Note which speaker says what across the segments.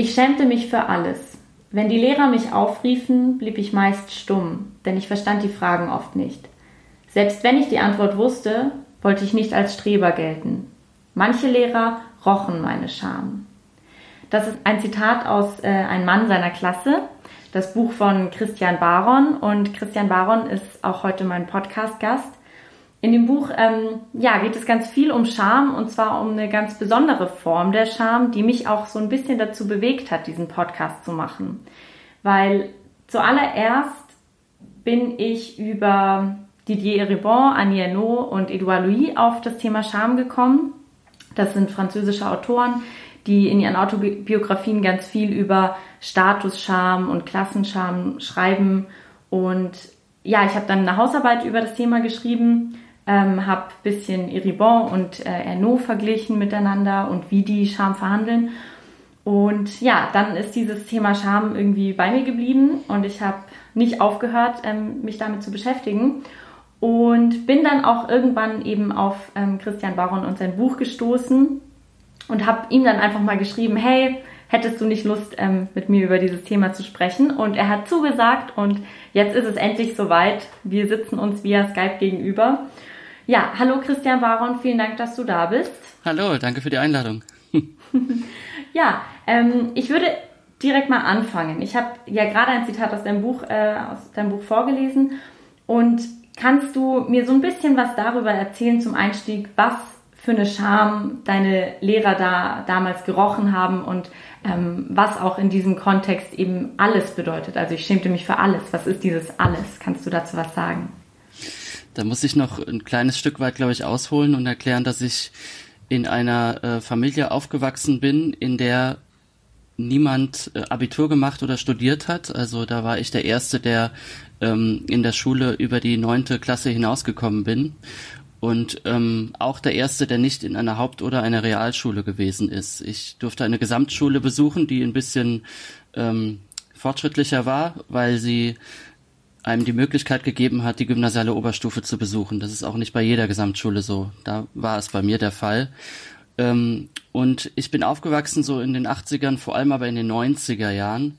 Speaker 1: Ich schämte mich für alles. Wenn die Lehrer mich aufriefen, blieb ich meist stumm, denn ich verstand die Fragen oft nicht. Selbst wenn ich die Antwort wusste, wollte ich nicht als Streber gelten. Manche Lehrer rochen meine Scham. Das ist ein Zitat aus äh, Ein Mann seiner Klasse, das Buch von Christian Baron. Und Christian Baron ist auch heute mein Podcast-Gast. In dem Buch ähm, ja, geht es ganz viel um Scham und zwar um eine ganz besondere Form der Scham, die mich auch so ein bisschen dazu bewegt hat, diesen Podcast zu machen. Weil zuallererst bin ich über Didier Ribon, Annie Ernaux und Edouard Louis auf das Thema Scham gekommen. Das sind französische Autoren, die in ihren Autobiografien ganz viel über Statusscham und Klassenscham schreiben. Und ja, ich habe dann eine Hausarbeit über das Thema geschrieben, ähm, habe ein bisschen Eribon und äh, Ernaud verglichen miteinander und wie die Scham verhandeln. Und ja, dann ist dieses Thema Scham irgendwie bei mir geblieben und ich habe nicht aufgehört, ähm, mich damit zu beschäftigen. Und bin dann auch irgendwann eben auf ähm, Christian Baron und sein Buch gestoßen und habe ihm dann einfach mal geschrieben, hey, hättest du nicht Lust, ähm, mit mir über dieses Thema zu sprechen? Und er hat zugesagt und jetzt ist es endlich soweit. Wir sitzen uns via Skype gegenüber. Ja, hallo Christian Baron, vielen Dank, dass du da bist.
Speaker 2: Hallo, danke für die Einladung.
Speaker 1: ja, ähm, ich würde direkt mal anfangen. Ich habe ja gerade ein Zitat aus deinem Buch, äh, aus deinem Buch vorgelesen und kannst du mir so ein bisschen was darüber erzählen zum Einstieg, was für eine Scham deine Lehrer da damals gerochen haben und ähm, was auch in diesem Kontext eben alles bedeutet. Also ich schämte mich für alles. Was ist dieses alles? Kannst du dazu was sagen?
Speaker 2: Da muss ich noch ein kleines Stück weit, glaube ich, ausholen und erklären, dass ich in einer äh, Familie aufgewachsen bin, in der niemand äh, Abitur gemacht oder studiert hat. Also da war ich der Erste, der ähm, in der Schule über die neunte Klasse hinausgekommen bin und ähm, auch der erste, der nicht in einer Haupt- oder einer Realschule gewesen ist. Ich durfte eine Gesamtschule besuchen, die ein bisschen ähm, fortschrittlicher war, weil sie einem die Möglichkeit gegeben hat, die gymnasiale Oberstufe zu besuchen. Das ist auch nicht bei jeder Gesamtschule so. Da war es bei mir der Fall. Ähm, und ich bin aufgewachsen so in den 80ern, vor allem aber in den 90er Jahren.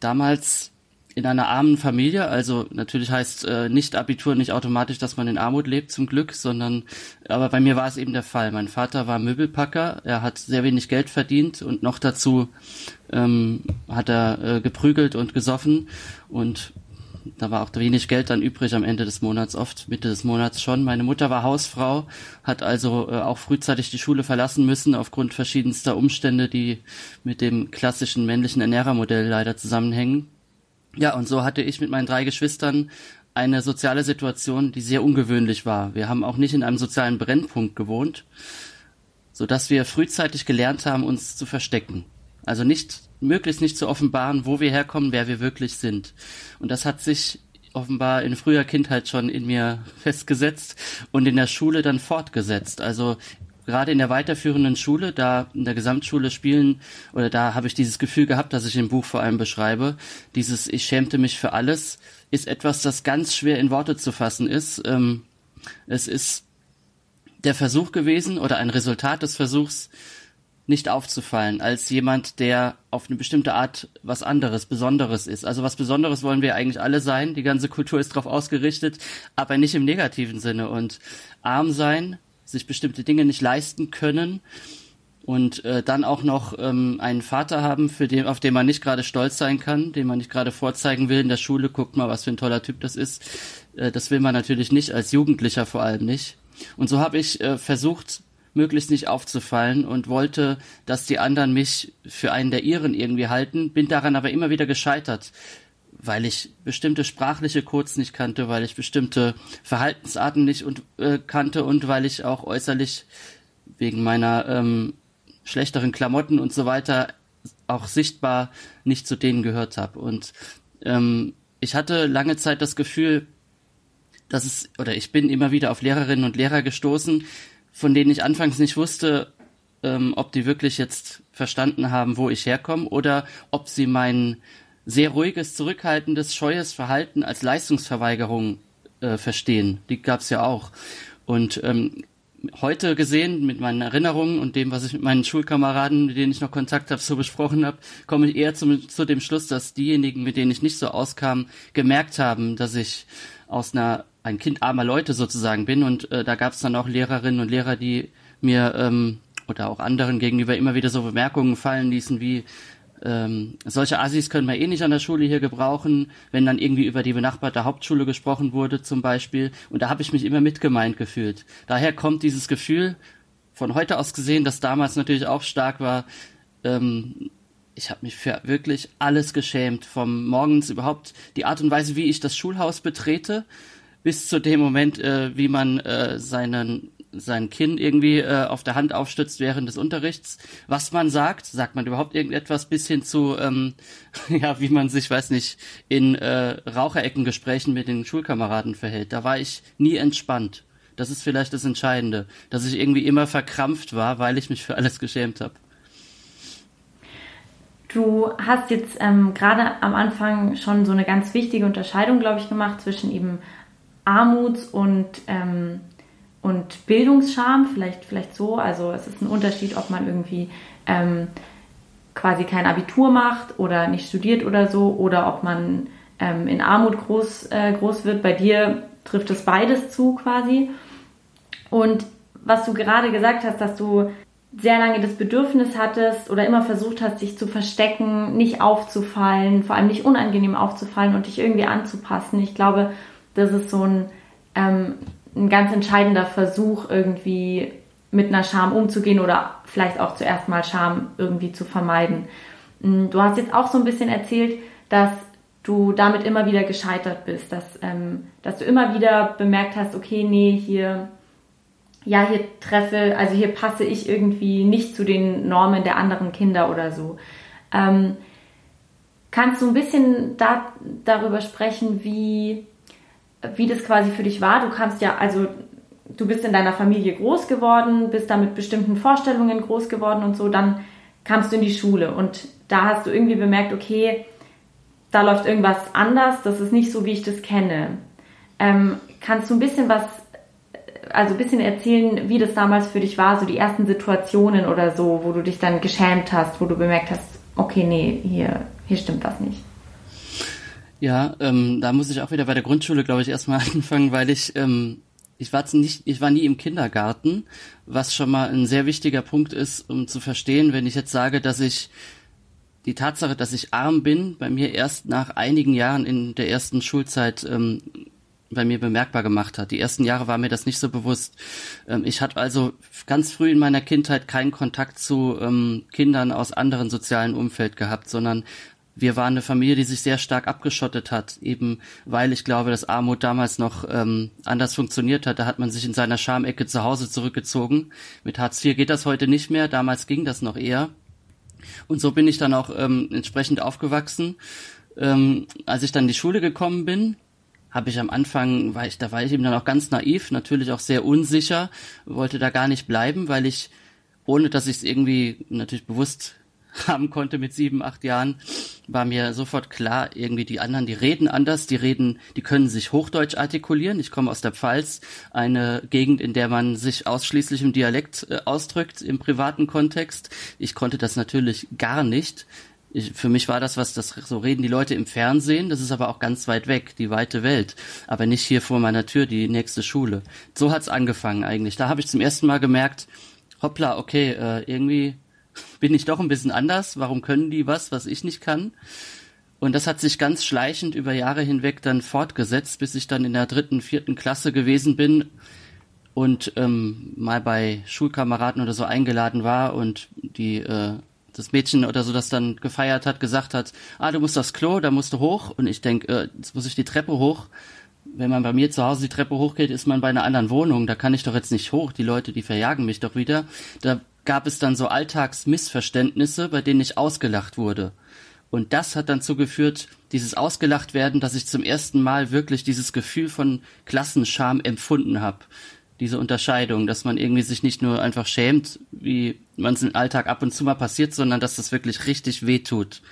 Speaker 2: Damals in einer armen Familie, also natürlich heißt äh, nicht Abitur nicht automatisch, dass man in Armut lebt, zum Glück, sondern aber bei mir war es eben der Fall. Mein Vater war Möbelpacker, er hat sehr wenig Geld verdient und noch dazu ähm, hat er äh, geprügelt und gesoffen und da war auch wenig Geld dann übrig am Ende des Monats, oft Mitte des Monats schon. Meine Mutter war Hausfrau, hat also äh, auch frühzeitig die Schule verlassen müssen aufgrund verschiedenster Umstände, die mit dem klassischen männlichen Ernährermodell leider zusammenhängen. Ja, und so hatte ich mit meinen drei Geschwistern eine soziale Situation, die sehr ungewöhnlich war. Wir haben auch nicht in einem sozialen Brennpunkt gewohnt, so dass wir frühzeitig gelernt haben, uns zu verstecken. Also nicht, möglichst nicht zu offenbaren, wo wir herkommen, wer wir wirklich sind. Und das hat sich offenbar in früher Kindheit schon in mir festgesetzt und in der Schule dann fortgesetzt. Also gerade in der weiterführenden Schule, da in der Gesamtschule spielen, oder da habe ich dieses Gefühl gehabt, das ich im Buch vor allem beschreibe, dieses Ich schämte mich für alles, ist etwas, das ganz schwer in Worte zu fassen ist. Ähm, es ist der Versuch gewesen oder ein Resultat des Versuchs, nicht aufzufallen als jemand, der auf eine bestimmte Art was anderes, Besonderes ist. Also was Besonderes wollen wir eigentlich alle sein. Die ganze Kultur ist darauf ausgerichtet, aber nicht im negativen Sinne. Und arm sein sich bestimmte Dinge nicht leisten können und äh, dann auch noch ähm, einen Vater haben, für den, auf den man nicht gerade stolz sein kann, den man nicht gerade vorzeigen will in der Schule, guckt mal, was für ein toller Typ das ist. Äh, das will man natürlich nicht, als Jugendlicher vor allem nicht. Und so habe ich äh, versucht, möglichst nicht aufzufallen und wollte, dass die anderen mich für einen der ihren irgendwie halten, bin daran aber immer wieder gescheitert weil ich bestimmte sprachliche Codes nicht kannte, weil ich bestimmte Verhaltensarten nicht und, äh, kannte und weil ich auch äußerlich wegen meiner ähm, schlechteren Klamotten und so weiter auch sichtbar nicht zu denen gehört habe. Und ähm, ich hatte lange Zeit das Gefühl, dass es, oder ich bin immer wieder auf Lehrerinnen und Lehrer gestoßen, von denen ich anfangs nicht wusste, ähm, ob die wirklich jetzt verstanden haben, wo ich herkomme oder ob sie meinen sehr ruhiges, zurückhaltendes, scheues Verhalten als Leistungsverweigerung äh, verstehen. Die gab's ja auch. Und ähm, heute gesehen, mit meinen Erinnerungen und dem, was ich mit meinen Schulkameraden, mit denen ich noch Kontakt habe, so besprochen habe, komme ich eher zum, zu dem Schluss, dass diejenigen, mit denen ich nicht so auskam, gemerkt haben, dass ich aus einer ein Kind armer Leute sozusagen bin. Und äh, da gab es dann auch Lehrerinnen und Lehrer, die mir ähm, oder auch anderen gegenüber immer wieder so Bemerkungen fallen ließen wie ähm, solche Assis können wir eh nicht an der Schule hier gebrauchen, wenn dann irgendwie über die benachbarte Hauptschule gesprochen wurde zum Beispiel. Und da habe ich mich immer mitgemeint gefühlt. Daher kommt dieses Gefühl, von heute aus gesehen, das damals natürlich auch stark war, ähm, ich habe mich für wirklich alles geschämt. Vom morgens überhaupt die Art und Weise, wie ich das Schulhaus betrete, bis zu dem Moment, äh, wie man äh, seinen sein Kinn irgendwie äh, auf der Hand aufstützt während des Unterrichts. Was man sagt, sagt man überhaupt irgendetwas bis hin zu, ähm, ja, wie man sich, weiß nicht, in äh, Rauchereckengesprächen mit den Schulkameraden verhält. Da war ich nie entspannt. Das ist vielleicht das Entscheidende, dass ich irgendwie immer verkrampft war, weil ich mich für alles geschämt habe.
Speaker 1: Du hast jetzt ähm, gerade am Anfang schon so eine ganz wichtige Unterscheidung, glaube ich, gemacht zwischen eben Armuts- und ähm, und Bildungsscham, vielleicht, vielleicht so. Also es ist ein Unterschied, ob man irgendwie ähm, quasi kein Abitur macht oder nicht studiert oder so, oder ob man ähm, in Armut groß, äh, groß wird. Bei dir trifft es beides zu quasi. Und was du gerade gesagt hast, dass du sehr lange das Bedürfnis hattest oder immer versucht hast, dich zu verstecken, nicht aufzufallen, vor allem nicht unangenehm aufzufallen und dich irgendwie anzupassen. Ich glaube, das ist so ein ähm, ein ganz entscheidender Versuch, irgendwie mit einer Scham umzugehen oder vielleicht auch zuerst mal Scham irgendwie zu vermeiden. Mm, du hast jetzt auch so ein bisschen erzählt, dass du damit immer wieder gescheitert bist, dass, ähm, dass du immer wieder bemerkt hast, okay, nee, hier, ja, hier treffe, also hier passe ich irgendwie nicht zu den Normen der anderen Kinder oder so. Ähm, kannst du ein bisschen da, darüber sprechen, wie, wie das quasi für dich war. Du kamst ja, also du bist in deiner Familie groß geworden, bist da mit bestimmten Vorstellungen groß geworden und so, dann kamst du in die Schule und da hast du irgendwie bemerkt, okay, da läuft irgendwas anders, das ist nicht so, wie ich das kenne. Ähm, kannst du ein bisschen was, also ein bisschen erzählen, wie das damals für dich war, so die ersten Situationen oder so, wo du dich dann geschämt hast, wo du bemerkt hast, okay, nee, hier, hier stimmt was nicht.
Speaker 2: Ja, ähm, da muss ich auch wieder bei der Grundschule, glaube ich, erstmal anfangen, weil ich ähm, ich war nicht, ich war nie im Kindergarten, was schon mal ein sehr wichtiger Punkt ist, um zu verstehen, wenn ich jetzt sage, dass ich die Tatsache, dass ich arm bin, bei mir erst nach einigen Jahren in der ersten Schulzeit ähm, bei mir bemerkbar gemacht hat. Die ersten Jahre war mir das nicht so bewusst. Ähm, ich hatte also ganz früh in meiner Kindheit keinen Kontakt zu ähm, Kindern aus anderen sozialen Umfeld gehabt, sondern wir waren eine Familie, die sich sehr stark abgeschottet hat, eben weil ich glaube, dass Armut damals noch ähm, anders funktioniert hat. Da hat man sich in seiner Schamecke zu Hause zurückgezogen. Mit Hartz IV geht das heute nicht mehr, damals ging das noch eher. Und so bin ich dann auch ähm, entsprechend aufgewachsen. Ähm, als ich dann in die Schule gekommen bin, habe ich am Anfang, war ich, da war ich eben dann auch ganz naiv, natürlich auch sehr unsicher, wollte da gar nicht bleiben, weil ich, ohne dass ich es irgendwie natürlich bewusst haben konnte mit sieben, acht Jahren, war mir sofort klar, irgendwie die anderen, die reden anders, die reden, die können sich Hochdeutsch artikulieren. Ich komme aus der Pfalz, eine Gegend, in der man sich ausschließlich im Dialekt äh, ausdrückt, im privaten Kontext. Ich konnte das natürlich gar nicht. Ich, für mich war das was, das so reden die Leute im Fernsehen, das ist aber auch ganz weit weg, die weite Welt, aber nicht hier vor meiner Tür, die nächste Schule. So hat's angefangen eigentlich. Da habe ich zum ersten Mal gemerkt, hoppla, okay, äh, irgendwie bin ich doch ein bisschen anders. Warum können die was, was ich nicht kann? Und das hat sich ganz schleichend über Jahre hinweg dann fortgesetzt, bis ich dann in der dritten, vierten Klasse gewesen bin und ähm, mal bei Schulkameraden oder so eingeladen war und die äh, das Mädchen oder so das dann gefeiert hat, gesagt hat, ah, du musst aufs Klo, da musst du hoch. Und ich denk, äh, jetzt muss ich die Treppe hoch. Wenn man bei mir zu Hause die Treppe hochgeht, ist man bei einer anderen Wohnung. Da kann ich doch jetzt nicht hoch. Die Leute, die verjagen mich doch wieder. Da gab es dann so Alltagsmissverständnisse, bei denen ich ausgelacht wurde. Und das hat dann dazu geführt, dieses Ausgelacht werden, dass ich zum ersten Mal wirklich dieses Gefühl von Klassenscham empfunden habe. Diese Unterscheidung, dass man irgendwie sich nicht nur einfach schämt, wie man es im Alltag ab und zu mal passiert, sondern dass das wirklich richtig wehtut.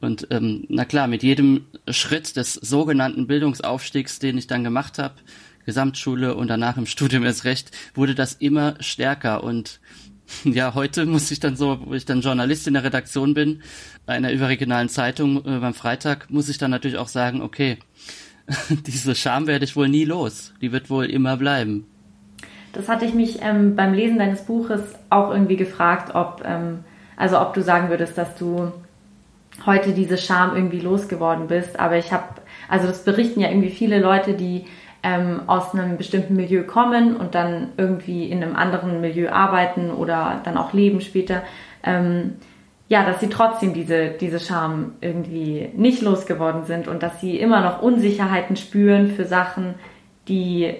Speaker 2: Und ähm, na klar, mit jedem Schritt des sogenannten Bildungsaufstiegs, den ich dann gemacht habe, Gesamtschule und danach im Studium erst recht, wurde das immer stärker und ja, heute muss ich dann so, wo ich dann Journalist in der Redaktion bin, einer überregionalen Zeitung äh, beim Freitag, muss ich dann natürlich auch sagen, okay, diese Scham werde ich wohl nie los. Die wird wohl immer bleiben.
Speaker 1: Das hatte ich mich ähm, beim Lesen deines Buches auch irgendwie gefragt, ob, ähm, also ob du sagen würdest, dass du heute diese Scham irgendwie losgeworden bist. Aber ich habe, also das berichten ja irgendwie viele Leute, die ähm, aus einem bestimmten Milieu kommen und dann irgendwie in einem anderen Milieu arbeiten oder dann auch leben später. Ähm, ja, dass sie trotzdem diese, diese Scham irgendwie nicht losgeworden sind und dass sie immer noch Unsicherheiten spüren für Sachen, die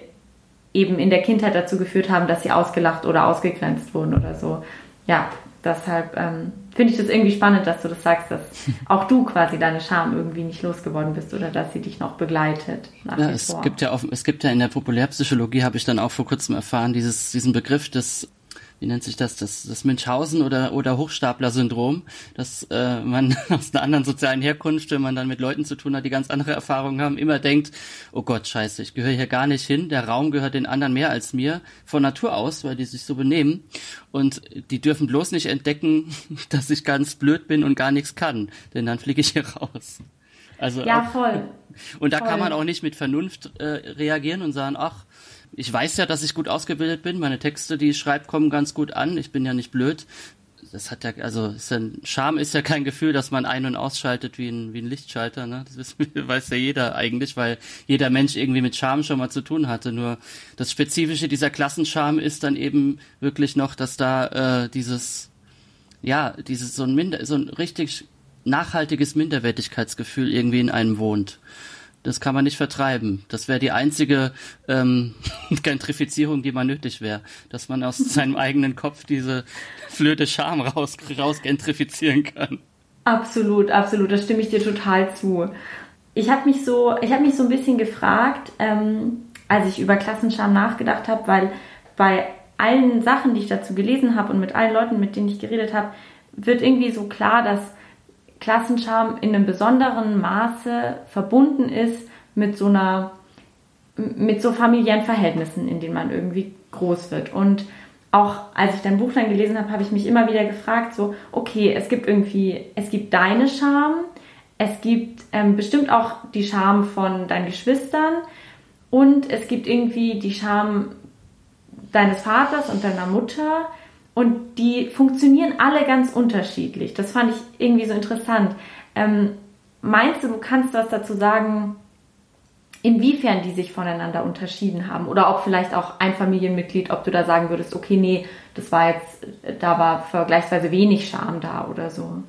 Speaker 1: eben in der Kindheit dazu geführt haben, dass sie ausgelacht oder ausgegrenzt wurden oder so. Ja, deshalb ähm, finde ich das irgendwie spannend, dass du das sagst, dass auch du quasi deine Scham irgendwie nicht losgeworden bist oder dass sie dich noch begleitet.
Speaker 2: ja, es vor. gibt ja auch, es gibt ja in der Populärpsychologie, habe ich dann auch vor kurzem erfahren, dieses, diesen Begriff des wie nennt sich das, das, das Münchhausen oder, oder Hochstapler-Syndrom, dass äh, man aus einer anderen sozialen Herkunft, wenn man dann mit Leuten zu tun hat, die ganz andere Erfahrungen haben, immer denkt, oh Gott, scheiße, ich gehöre hier gar nicht hin, der Raum gehört den anderen mehr als mir, von Natur aus, weil die sich so benehmen. Und die dürfen bloß nicht entdecken, dass ich ganz blöd bin und gar nichts kann, denn dann fliege ich hier raus.
Speaker 1: Also ja, auch, voll.
Speaker 2: Und da voll. kann man auch nicht mit Vernunft äh, reagieren und sagen, ach, ich weiß ja, dass ich gut ausgebildet bin. Meine Texte, die ich schreibe, kommen ganz gut an. Ich bin ja nicht blöd. Das hat ja, also ist ja, Scham ist ja kein Gefühl, dass man ein- und ausschaltet wie ein, wie ein Lichtschalter. Ne? Das weiß ja jeder eigentlich, weil jeder Mensch irgendwie mit Scham schon mal zu tun hatte. Nur das Spezifische dieser Klassenscham ist dann eben wirklich noch, dass da äh, dieses, ja, dieses so ein Minder, so ein richtig nachhaltiges Minderwertigkeitsgefühl irgendwie in einem wohnt. Das kann man nicht vertreiben. Das wäre die einzige ähm, Gentrifizierung, die mal nötig wäre. Dass man aus seinem eigenen Kopf diese flöte Scham raus, raus gentrifizieren kann.
Speaker 1: Absolut, absolut. Da stimme ich dir total zu. Ich habe mich so, ich habe mich so ein bisschen gefragt, ähm, als ich über Klassenscham nachgedacht habe, weil bei allen Sachen, die ich dazu gelesen habe und mit allen Leuten, mit denen ich geredet habe, wird irgendwie so klar, dass Klassenscham in einem besonderen Maße verbunden ist mit so einer, mit so familiären Verhältnissen, in denen man irgendwie groß wird. Und auch als ich dein Buch dann gelesen habe, habe ich mich immer wieder gefragt, so, okay, es gibt irgendwie, es gibt deine Scham, es gibt ähm, bestimmt auch die Scham von deinen Geschwistern und es gibt irgendwie die Scham deines Vaters und deiner Mutter und die funktionieren alle ganz unterschiedlich. Das fand ich irgendwie so interessant. Ähm, meinst du, du kannst was dazu sagen, inwiefern die sich voneinander unterschieden haben? Oder ob vielleicht auch ein Familienmitglied, ob du da sagen würdest, okay, nee, das war jetzt, da war vergleichsweise wenig Scham da oder so?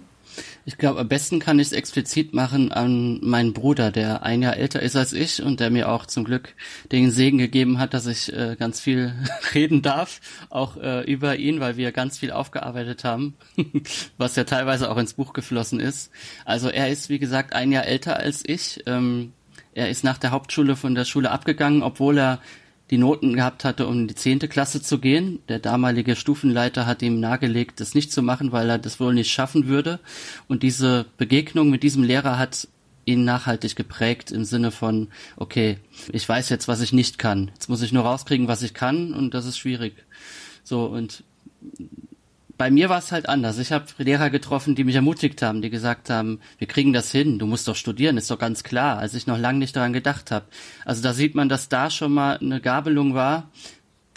Speaker 2: Ich glaube, am besten kann ich es explizit machen an meinen Bruder, der ein Jahr älter ist als ich und der mir auch zum Glück den Segen gegeben hat, dass ich äh, ganz viel reden darf, auch äh, über ihn, weil wir ganz viel aufgearbeitet haben, was ja teilweise auch ins Buch geflossen ist. Also er ist, wie gesagt, ein Jahr älter als ich. Ähm, er ist nach der Hauptschule von der Schule abgegangen, obwohl er die Noten gehabt hatte, um in die zehnte Klasse zu gehen. Der damalige Stufenleiter hat ihm nahegelegt, das nicht zu machen, weil er das wohl nicht schaffen würde. Und diese Begegnung mit diesem Lehrer hat ihn nachhaltig geprägt im Sinne von, okay, ich weiß jetzt, was ich nicht kann. Jetzt muss ich nur rauskriegen, was ich kann und das ist schwierig. So, und bei mir war es halt anders. Ich habe Lehrer getroffen, die mich ermutigt haben, die gesagt haben, wir kriegen das hin, du musst doch studieren, ist doch ganz klar, als ich noch lange nicht daran gedacht habe. Also da sieht man, dass da schon mal eine Gabelung war,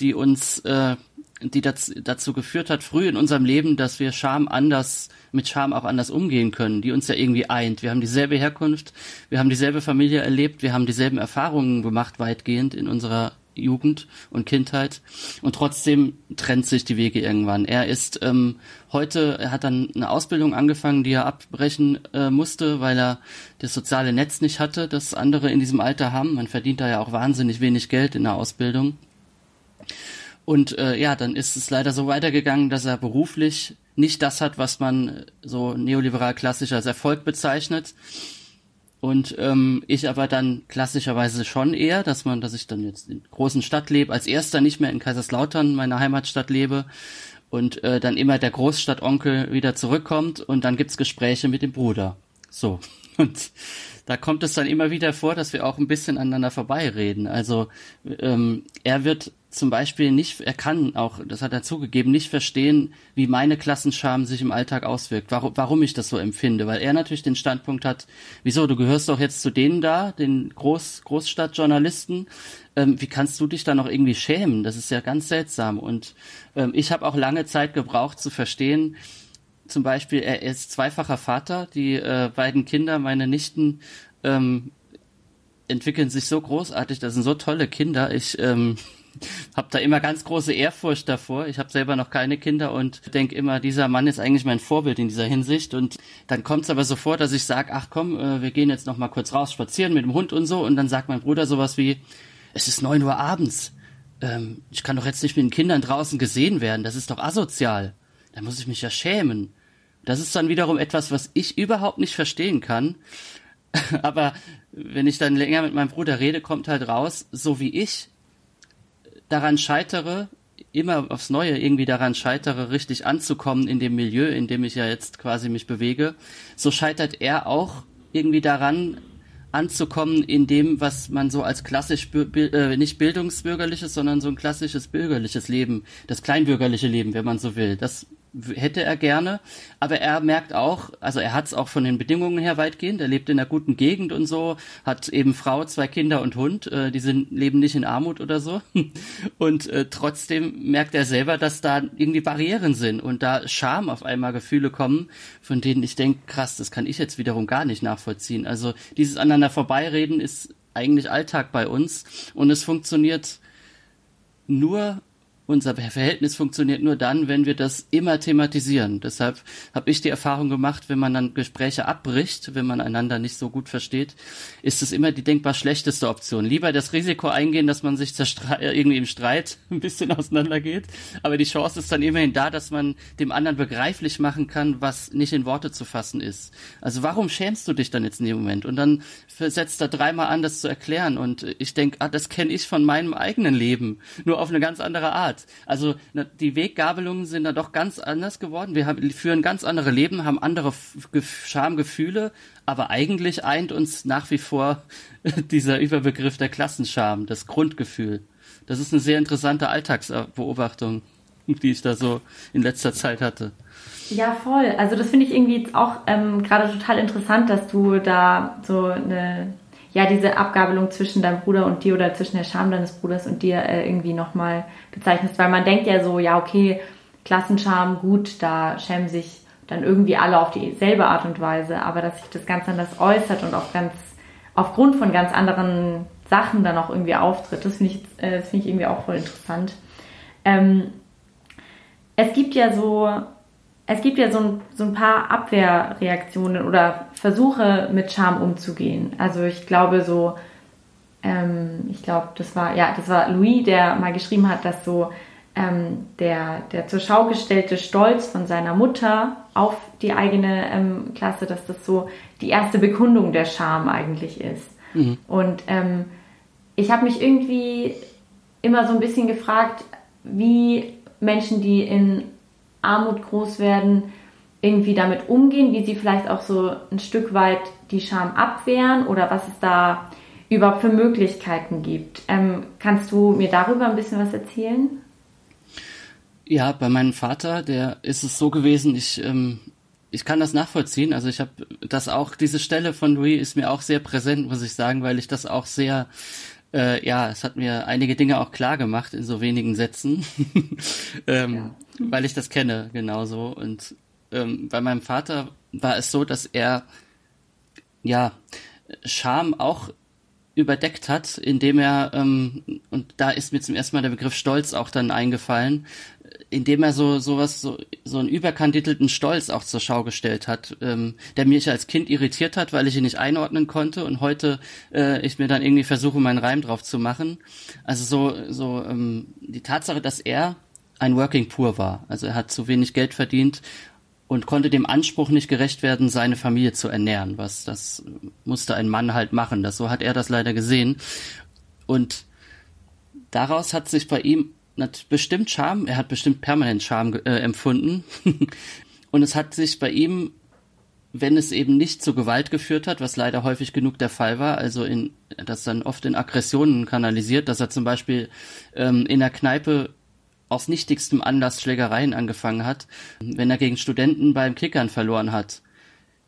Speaker 2: die uns, äh, die dazu, dazu geführt hat, früh in unserem Leben, dass wir Scham anders, mit Scham auch anders umgehen können, die uns ja irgendwie eint. Wir haben dieselbe Herkunft, wir haben dieselbe Familie erlebt, wir haben dieselben Erfahrungen gemacht, weitgehend in unserer Jugend und Kindheit und trotzdem trennt sich die Wege irgendwann. Er ist ähm, heute, er hat dann eine Ausbildung angefangen, die er abbrechen äh, musste, weil er das soziale Netz nicht hatte, das andere in diesem Alter haben. Man verdient da ja auch wahnsinnig wenig Geld in der Ausbildung. Und äh, ja, dann ist es leider so weitergegangen, dass er beruflich nicht das hat, was man so neoliberal klassisch als Erfolg bezeichnet und ähm, ich aber dann klassischerweise schon eher, dass man, dass ich dann jetzt in großen Stadt lebe, als erster nicht mehr in Kaiserslautern, meiner Heimatstadt lebe und äh, dann immer der Großstadtonkel wieder zurückkommt und dann gibt's Gespräche mit dem Bruder. So. Und da kommt es dann immer wieder vor, dass wir auch ein bisschen aneinander vorbeireden. Also ähm, er wird zum Beispiel nicht, er kann auch, das hat er zugegeben, nicht verstehen, wie meine Klassenscham sich im Alltag auswirkt, warum, warum ich das so empfinde, weil er natürlich den Standpunkt hat, wieso, du gehörst doch jetzt zu denen da, den Groß, Großstadtjournalisten, ähm, wie kannst du dich da noch irgendwie schämen? Das ist ja ganz seltsam und ähm, ich habe auch lange Zeit gebraucht zu verstehen, zum Beispiel, er ist zweifacher Vater, die äh, beiden Kinder, meine Nichten, ähm, entwickeln sich so großartig, das sind so tolle Kinder. Ich ähm, habe da immer ganz große Ehrfurcht davor. Ich habe selber noch keine Kinder und denke immer, dieser Mann ist eigentlich mein Vorbild in dieser Hinsicht. Und dann kommt es aber so vor, dass ich sage, ach komm, äh, wir gehen jetzt noch mal kurz raus spazieren mit dem Hund und so. Und dann sagt mein Bruder sowas wie, es ist neun Uhr abends. Ähm, ich kann doch jetzt nicht mit den Kindern draußen gesehen werden. Das ist doch asozial. Da muss ich mich ja schämen. Das ist dann wiederum etwas, was ich überhaupt nicht verstehen kann. Aber wenn ich dann länger mit meinem Bruder rede, kommt halt raus, so wie ich daran scheitere, immer aufs Neue irgendwie daran scheitere, richtig anzukommen in dem Milieu, in dem ich ja jetzt quasi mich bewege, so scheitert er auch irgendwie daran, anzukommen in dem, was man so als klassisch, äh, nicht bildungsbürgerliches, sondern so ein klassisches bürgerliches Leben, das kleinbürgerliche Leben, wenn man so will. Das hätte er gerne, aber er merkt auch, also er hat es auch von den Bedingungen her weitgehend, er lebt in einer guten Gegend und so, hat eben Frau, zwei Kinder und Hund, äh, die sind leben nicht in Armut oder so. Und äh, trotzdem merkt er selber, dass da irgendwie Barrieren sind und da Scham auf einmal Gefühle kommen, von denen ich denke, krass, das kann ich jetzt wiederum gar nicht nachvollziehen. Also dieses aneinander vorbeireden ist eigentlich Alltag bei uns und es funktioniert nur unser Verhältnis funktioniert nur dann, wenn wir das immer thematisieren. Deshalb habe ich die Erfahrung gemacht, wenn man dann Gespräche abbricht, wenn man einander nicht so gut versteht, ist es immer die denkbar schlechteste Option. Lieber das Risiko eingehen, dass man sich äh, irgendwie im Streit ein bisschen auseinandergeht, aber die Chance ist dann immerhin da, dass man dem anderen begreiflich machen kann, was nicht in Worte zu fassen ist. Also warum schämst du dich dann jetzt in dem Moment? Und dann setzt er dreimal an, das zu erklären und ich denke, ah, das kenne ich von meinem eigenen Leben, nur auf eine ganz andere Art. Also die Weggabelungen sind da doch ganz anders geworden. Wir haben, führen ganz andere Leben, haben andere Schamgefühle, aber eigentlich eint uns nach wie vor dieser Überbegriff der Klassenscham, das Grundgefühl. Das ist eine sehr interessante Alltagsbeobachtung, die ich da so in letzter Zeit hatte.
Speaker 1: Ja, voll. Also das finde ich irgendwie auch ähm, gerade total interessant, dass du da so eine ja, diese Abgabelung zwischen deinem Bruder und dir oder zwischen der Scham deines Bruders und dir äh, irgendwie nochmal bezeichnest. Weil man denkt ja so, ja, okay, Klassenscham, gut, da schämen sich dann irgendwie alle auf dieselbe Art und Weise, aber dass sich das ganz anders äußert und auf ganz, aufgrund von ganz anderen Sachen dann auch irgendwie auftritt, das finde ich, äh, das ich irgendwie auch voll interessant. Ähm, es gibt ja so es gibt ja so ein, so ein paar Abwehrreaktionen oder Versuche mit Scham umzugehen. Also ich glaube so, ähm, ich glaube, das war, ja, das war Louis, der mal geschrieben hat, dass so ähm, der, der zur Schau gestellte Stolz von seiner Mutter auf die eigene ähm, Klasse, dass das so die erste Bekundung der Scham eigentlich ist. Mhm. Und ähm, ich habe mich irgendwie immer so ein bisschen gefragt, wie Menschen, die in Armut groß werden, irgendwie damit umgehen, wie sie vielleicht auch so ein Stück weit die Scham abwehren oder was es da überhaupt für Möglichkeiten gibt. Ähm, kannst du mir darüber ein bisschen was erzählen?
Speaker 2: Ja, bei meinem Vater, der ist es so gewesen, ich, ähm, ich kann das nachvollziehen. Also ich habe das auch, diese Stelle von Louis ist mir auch sehr präsent, muss ich sagen, weil ich das auch sehr äh, ja, es hat mir einige Dinge auch klar gemacht in so wenigen Sätzen, ähm, ja. weil ich das kenne genauso. Und ähm, bei meinem Vater war es so, dass er ja Scham auch überdeckt hat, indem er, ähm, und da ist mir zum ersten Mal der Begriff Stolz auch dann eingefallen, indem er so sowas so so einen überkandidelten Stolz auch zur Schau gestellt hat, ähm, der mich als Kind irritiert hat, weil ich ihn nicht einordnen konnte und heute äh, ich mir dann irgendwie versuche, meinen Reim drauf zu machen. Also so so ähm, die Tatsache, dass er ein Working Poor war, also er hat zu wenig Geld verdient und konnte dem Anspruch nicht gerecht werden, seine Familie zu ernähren. Was das musste ein Mann halt machen. Das so hat er das leider gesehen und daraus hat sich bei ihm bestimmt Charme, er hat bestimmt permanent Charme äh, empfunden. und es hat sich bei ihm wenn es eben nicht zu Gewalt geführt hat, was leider häufig genug der Fall war, also in, das dann oft in Aggressionen kanalisiert, dass er zum Beispiel ähm, in der Kneipe aus nichtigstem Anlass Schlägereien angefangen hat, wenn er gegen Studenten beim Kickern verloren hat.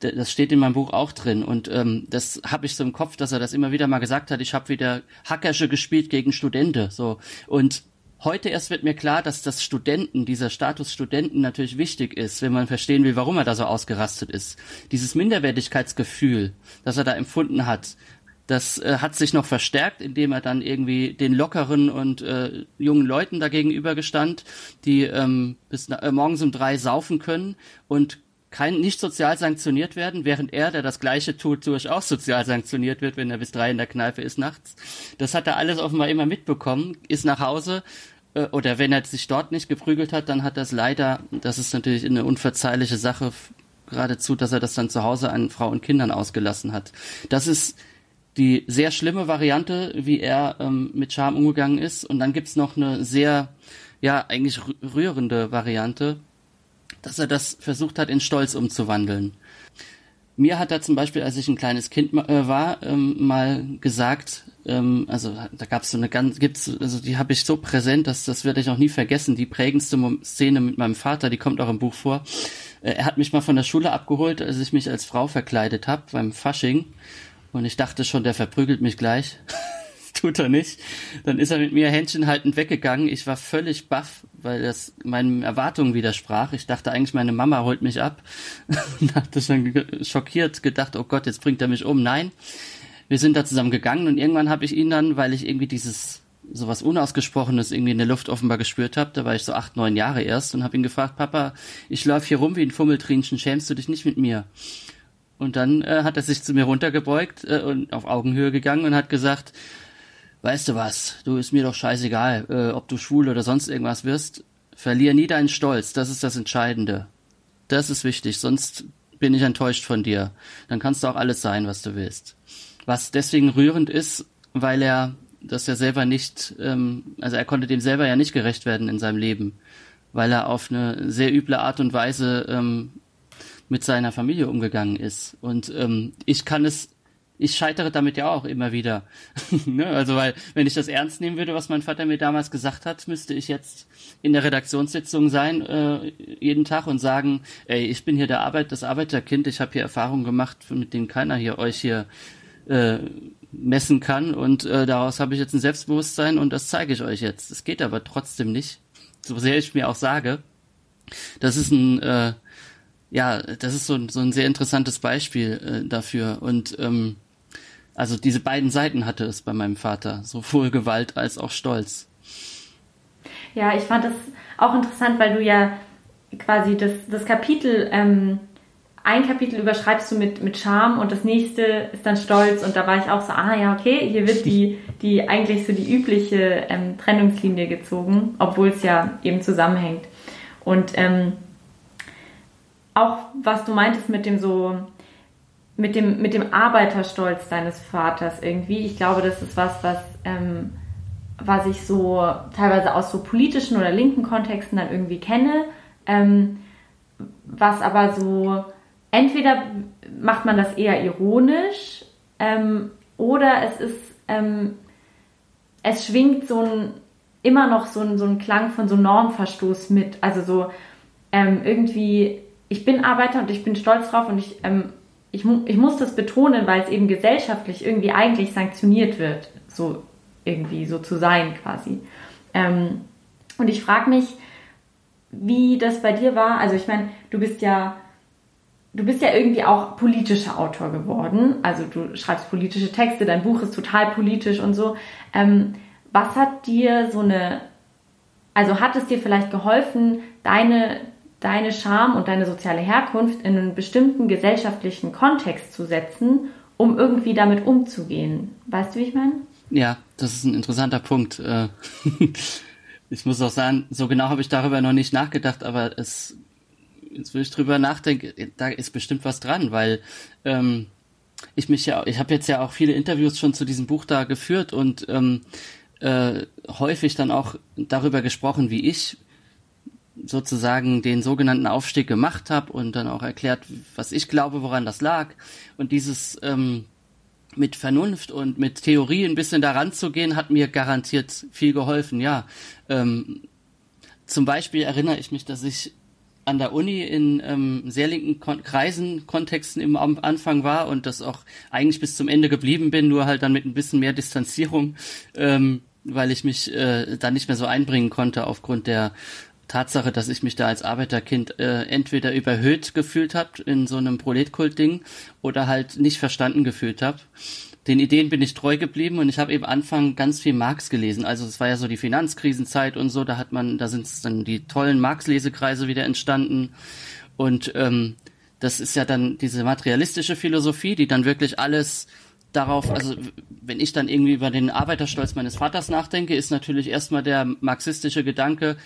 Speaker 2: Das steht in meinem Buch auch drin und ähm, das habe ich so im Kopf, dass er das immer wieder mal gesagt hat. Ich habe wieder Hackersche gespielt gegen Studenten, so und Heute erst wird mir klar, dass das Studenten, dieser Status Studenten natürlich wichtig ist, wenn man verstehen will, warum er da so ausgerastet ist. Dieses Minderwertigkeitsgefühl, das er da empfunden hat, das äh, hat sich noch verstärkt, indem er dann irgendwie den lockeren und äh, jungen Leuten dagegen gestand, die ähm, bis äh, morgens um drei saufen können und kein, nicht sozial sanktioniert werden, während er, der das Gleiche tut, durchaus sozial sanktioniert wird, wenn er bis drei in der Kneipe ist nachts. Das hat er alles offenbar immer mitbekommen, ist nach Hause äh, oder wenn er sich dort nicht geprügelt hat, dann hat das leider, das ist natürlich eine unverzeihliche Sache, geradezu, dass er das dann zu Hause an Frau und Kindern ausgelassen hat. Das ist die sehr schlimme Variante, wie er ähm, mit Scham umgegangen ist. Und dann gibt's noch eine sehr, ja, eigentlich rührende Variante, dass er das versucht hat, in Stolz umzuwandeln. Mir hat er zum Beispiel, als ich ein kleines Kind äh, war, ähm, mal gesagt, ähm, also da gab es so eine ganz, gibt's, also die habe ich so präsent, dass das werde ich auch nie vergessen. Die prägendste Szene mit meinem Vater, die kommt auch im Buch vor. Äh, er hat mich mal von der Schule abgeholt, als ich mich als Frau verkleidet habe beim Fasching. Und ich dachte schon, der verprügelt mich gleich. Tut er nicht. Dann ist er mit mir händchenhaltend weggegangen. Ich war völlig baff, weil das meinen Erwartungen widersprach. Ich dachte eigentlich, meine Mama holt mich ab. Und hatte schon schockiert gedacht, oh Gott, jetzt bringt er mich um. Nein, wir sind da zusammen gegangen und irgendwann habe ich ihn dann, weil ich irgendwie dieses sowas Unausgesprochenes irgendwie in der Luft offenbar gespürt habe, da war ich so acht, neun Jahre erst und habe ihn gefragt, Papa, ich laufe hier rum wie ein Fummeltrinchen, schämst du dich nicht mit mir? Und dann äh, hat er sich zu mir runtergebeugt äh, und auf Augenhöhe gegangen und hat gesagt, weißt du was, du ist mir doch scheißegal, äh, ob du schwul oder sonst irgendwas wirst, verlier nie deinen Stolz, das ist das Entscheidende. Das ist wichtig, sonst bin ich enttäuscht von dir. Dann kannst du auch alles sein, was du willst. Was deswegen rührend ist, weil er das ja selber nicht, ähm, also er konnte dem selber ja nicht gerecht werden in seinem Leben, weil er auf eine sehr üble Art und Weise ähm, mit seiner Familie umgegangen ist. Und ähm, ich kann es, ich scheitere damit ja auch immer wieder. ne? Also weil, wenn ich das ernst nehmen würde, was mein Vater mir damals gesagt hat, müsste ich jetzt in der Redaktionssitzung sein, äh, jeden Tag und sagen, ey, ich bin hier der Arbeit, das Arbeiterkind, ich habe hier Erfahrungen gemacht, mit denen keiner hier euch hier äh, messen kann und äh, daraus habe ich jetzt ein Selbstbewusstsein und das zeige ich euch jetzt. Es geht aber trotzdem nicht, so sehr ich mir auch sage. Das ist ein äh, ja, das ist so, so ein sehr interessantes Beispiel äh, dafür und ähm, also diese beiden Seiten hatte es bei meinem Vater, sowohl Gewalt als auch Stolz.
Speaker 1: Ja, ich fand das auch interessant, weil du ja quasi das, das Kapitel ähm, ein Kapitel überschreibst du mit, mit Charme und das nächste ist dann Stolz und da war ich auch so, ah ja, okay, hier wird die, die eigentlich so die übliche ähm, Trennungslinie gezogen, obwohl es ja eben zusammenhängt. Und ähm, auch was du meintest mit dem so, mit dem, mit dem Arbeiterstolz deines Vaters irgendwie, ich glaube, das ist was, was, ähm, was ich so teilweise aus so politischen oder linken Kontexten dann irgendwie kenne, ähm, was aber so entweder macht man das eher ironisch ähm, oder es ist, ähm, es schwingt so ein, immer noch so ein, so ein Klang von so Normverstoß mit. Also so ähm, irgendwie, ich bin Arbeiter und ich bin stolz drauf und ich, ähm, ich, ich muss das betonen, weil es eben gesellschaftlich irgendwie eigentlich sanktioniert wird, so irgendwie so zu sein quasi. Ähm, und ich frage mich, wie das bei dir war. Also ich meine, du bist ja du bist ja irgendwie auch politischer Autor geworden. Also du schreibst politische Texte, dein Buch ist total politisch und so. Ähm, was hat dir so eine, also hat es dir vielleicht geholfen, deine, deine Scham und deine soziale Herkunft in einen bestimmten gesellschaftlichen Kontext zu setzen, um irgendwie damit umzugehen? Weißt du, wie ich meine?
Speaker 2: Ja, das ist ein interessanter Punkt. Äh, ich muss auch sagen, so genau habe ich darüber noch nicht nachgedacht, aber es jetzt, wo ich drüber nachdenke, da ist bestimmt was dran, weil ähm, ich mich ja, ich habe jetzt ja auch viele Interviews schon zu diesem Buch da geführt und ähm, äh, häufig dann auch darüber gesprochen, wie ich sozusagen den sogenannten Aufstieg gemacht habe und dann auch erklärt, was ich glaube, woran das lag. Und dieses ähm, mit Vernunft und mit Theorie ein bisschen daran zu gehen, hat mir garantiert viel geholfen. Ja, ähm, zum Beispiel erinnere ich mich, dass ich an der Uni in ähm, sehr linken Kon Kreisen, Kontexten im Anfang war und das auch eigentlich bis zum Ende geblieben bin, nur halt dann mit ein bisschen mehr Distanzierung, ähm, weil ich mich äh, da nicht mehr so einbringen konnte aufgrund der Tatsache, dass ich mich da als Arbeiterkind äh, entweder überhöht gefühlt habe in so einem Proletkult-Ding oder halt nicht verstanden gefühlt habe den Ideen bin ich treu geblieben und ich habe eben Anfang ganz viel Marx gelesen. Also es war ja so die Finanzkrisenzeit und so, da hat man, da sind dann die tollen Marx-Lesekreise wieder entstanden. Und ähm, das ist ja dann diese materialistische Philosophie, die dann wirklich alles darauf, also wenn ich dann irgendwie über den Arbeiterstolz meines Vaters nachdenke, ist natürlich erstmal der marxistische Gedanke,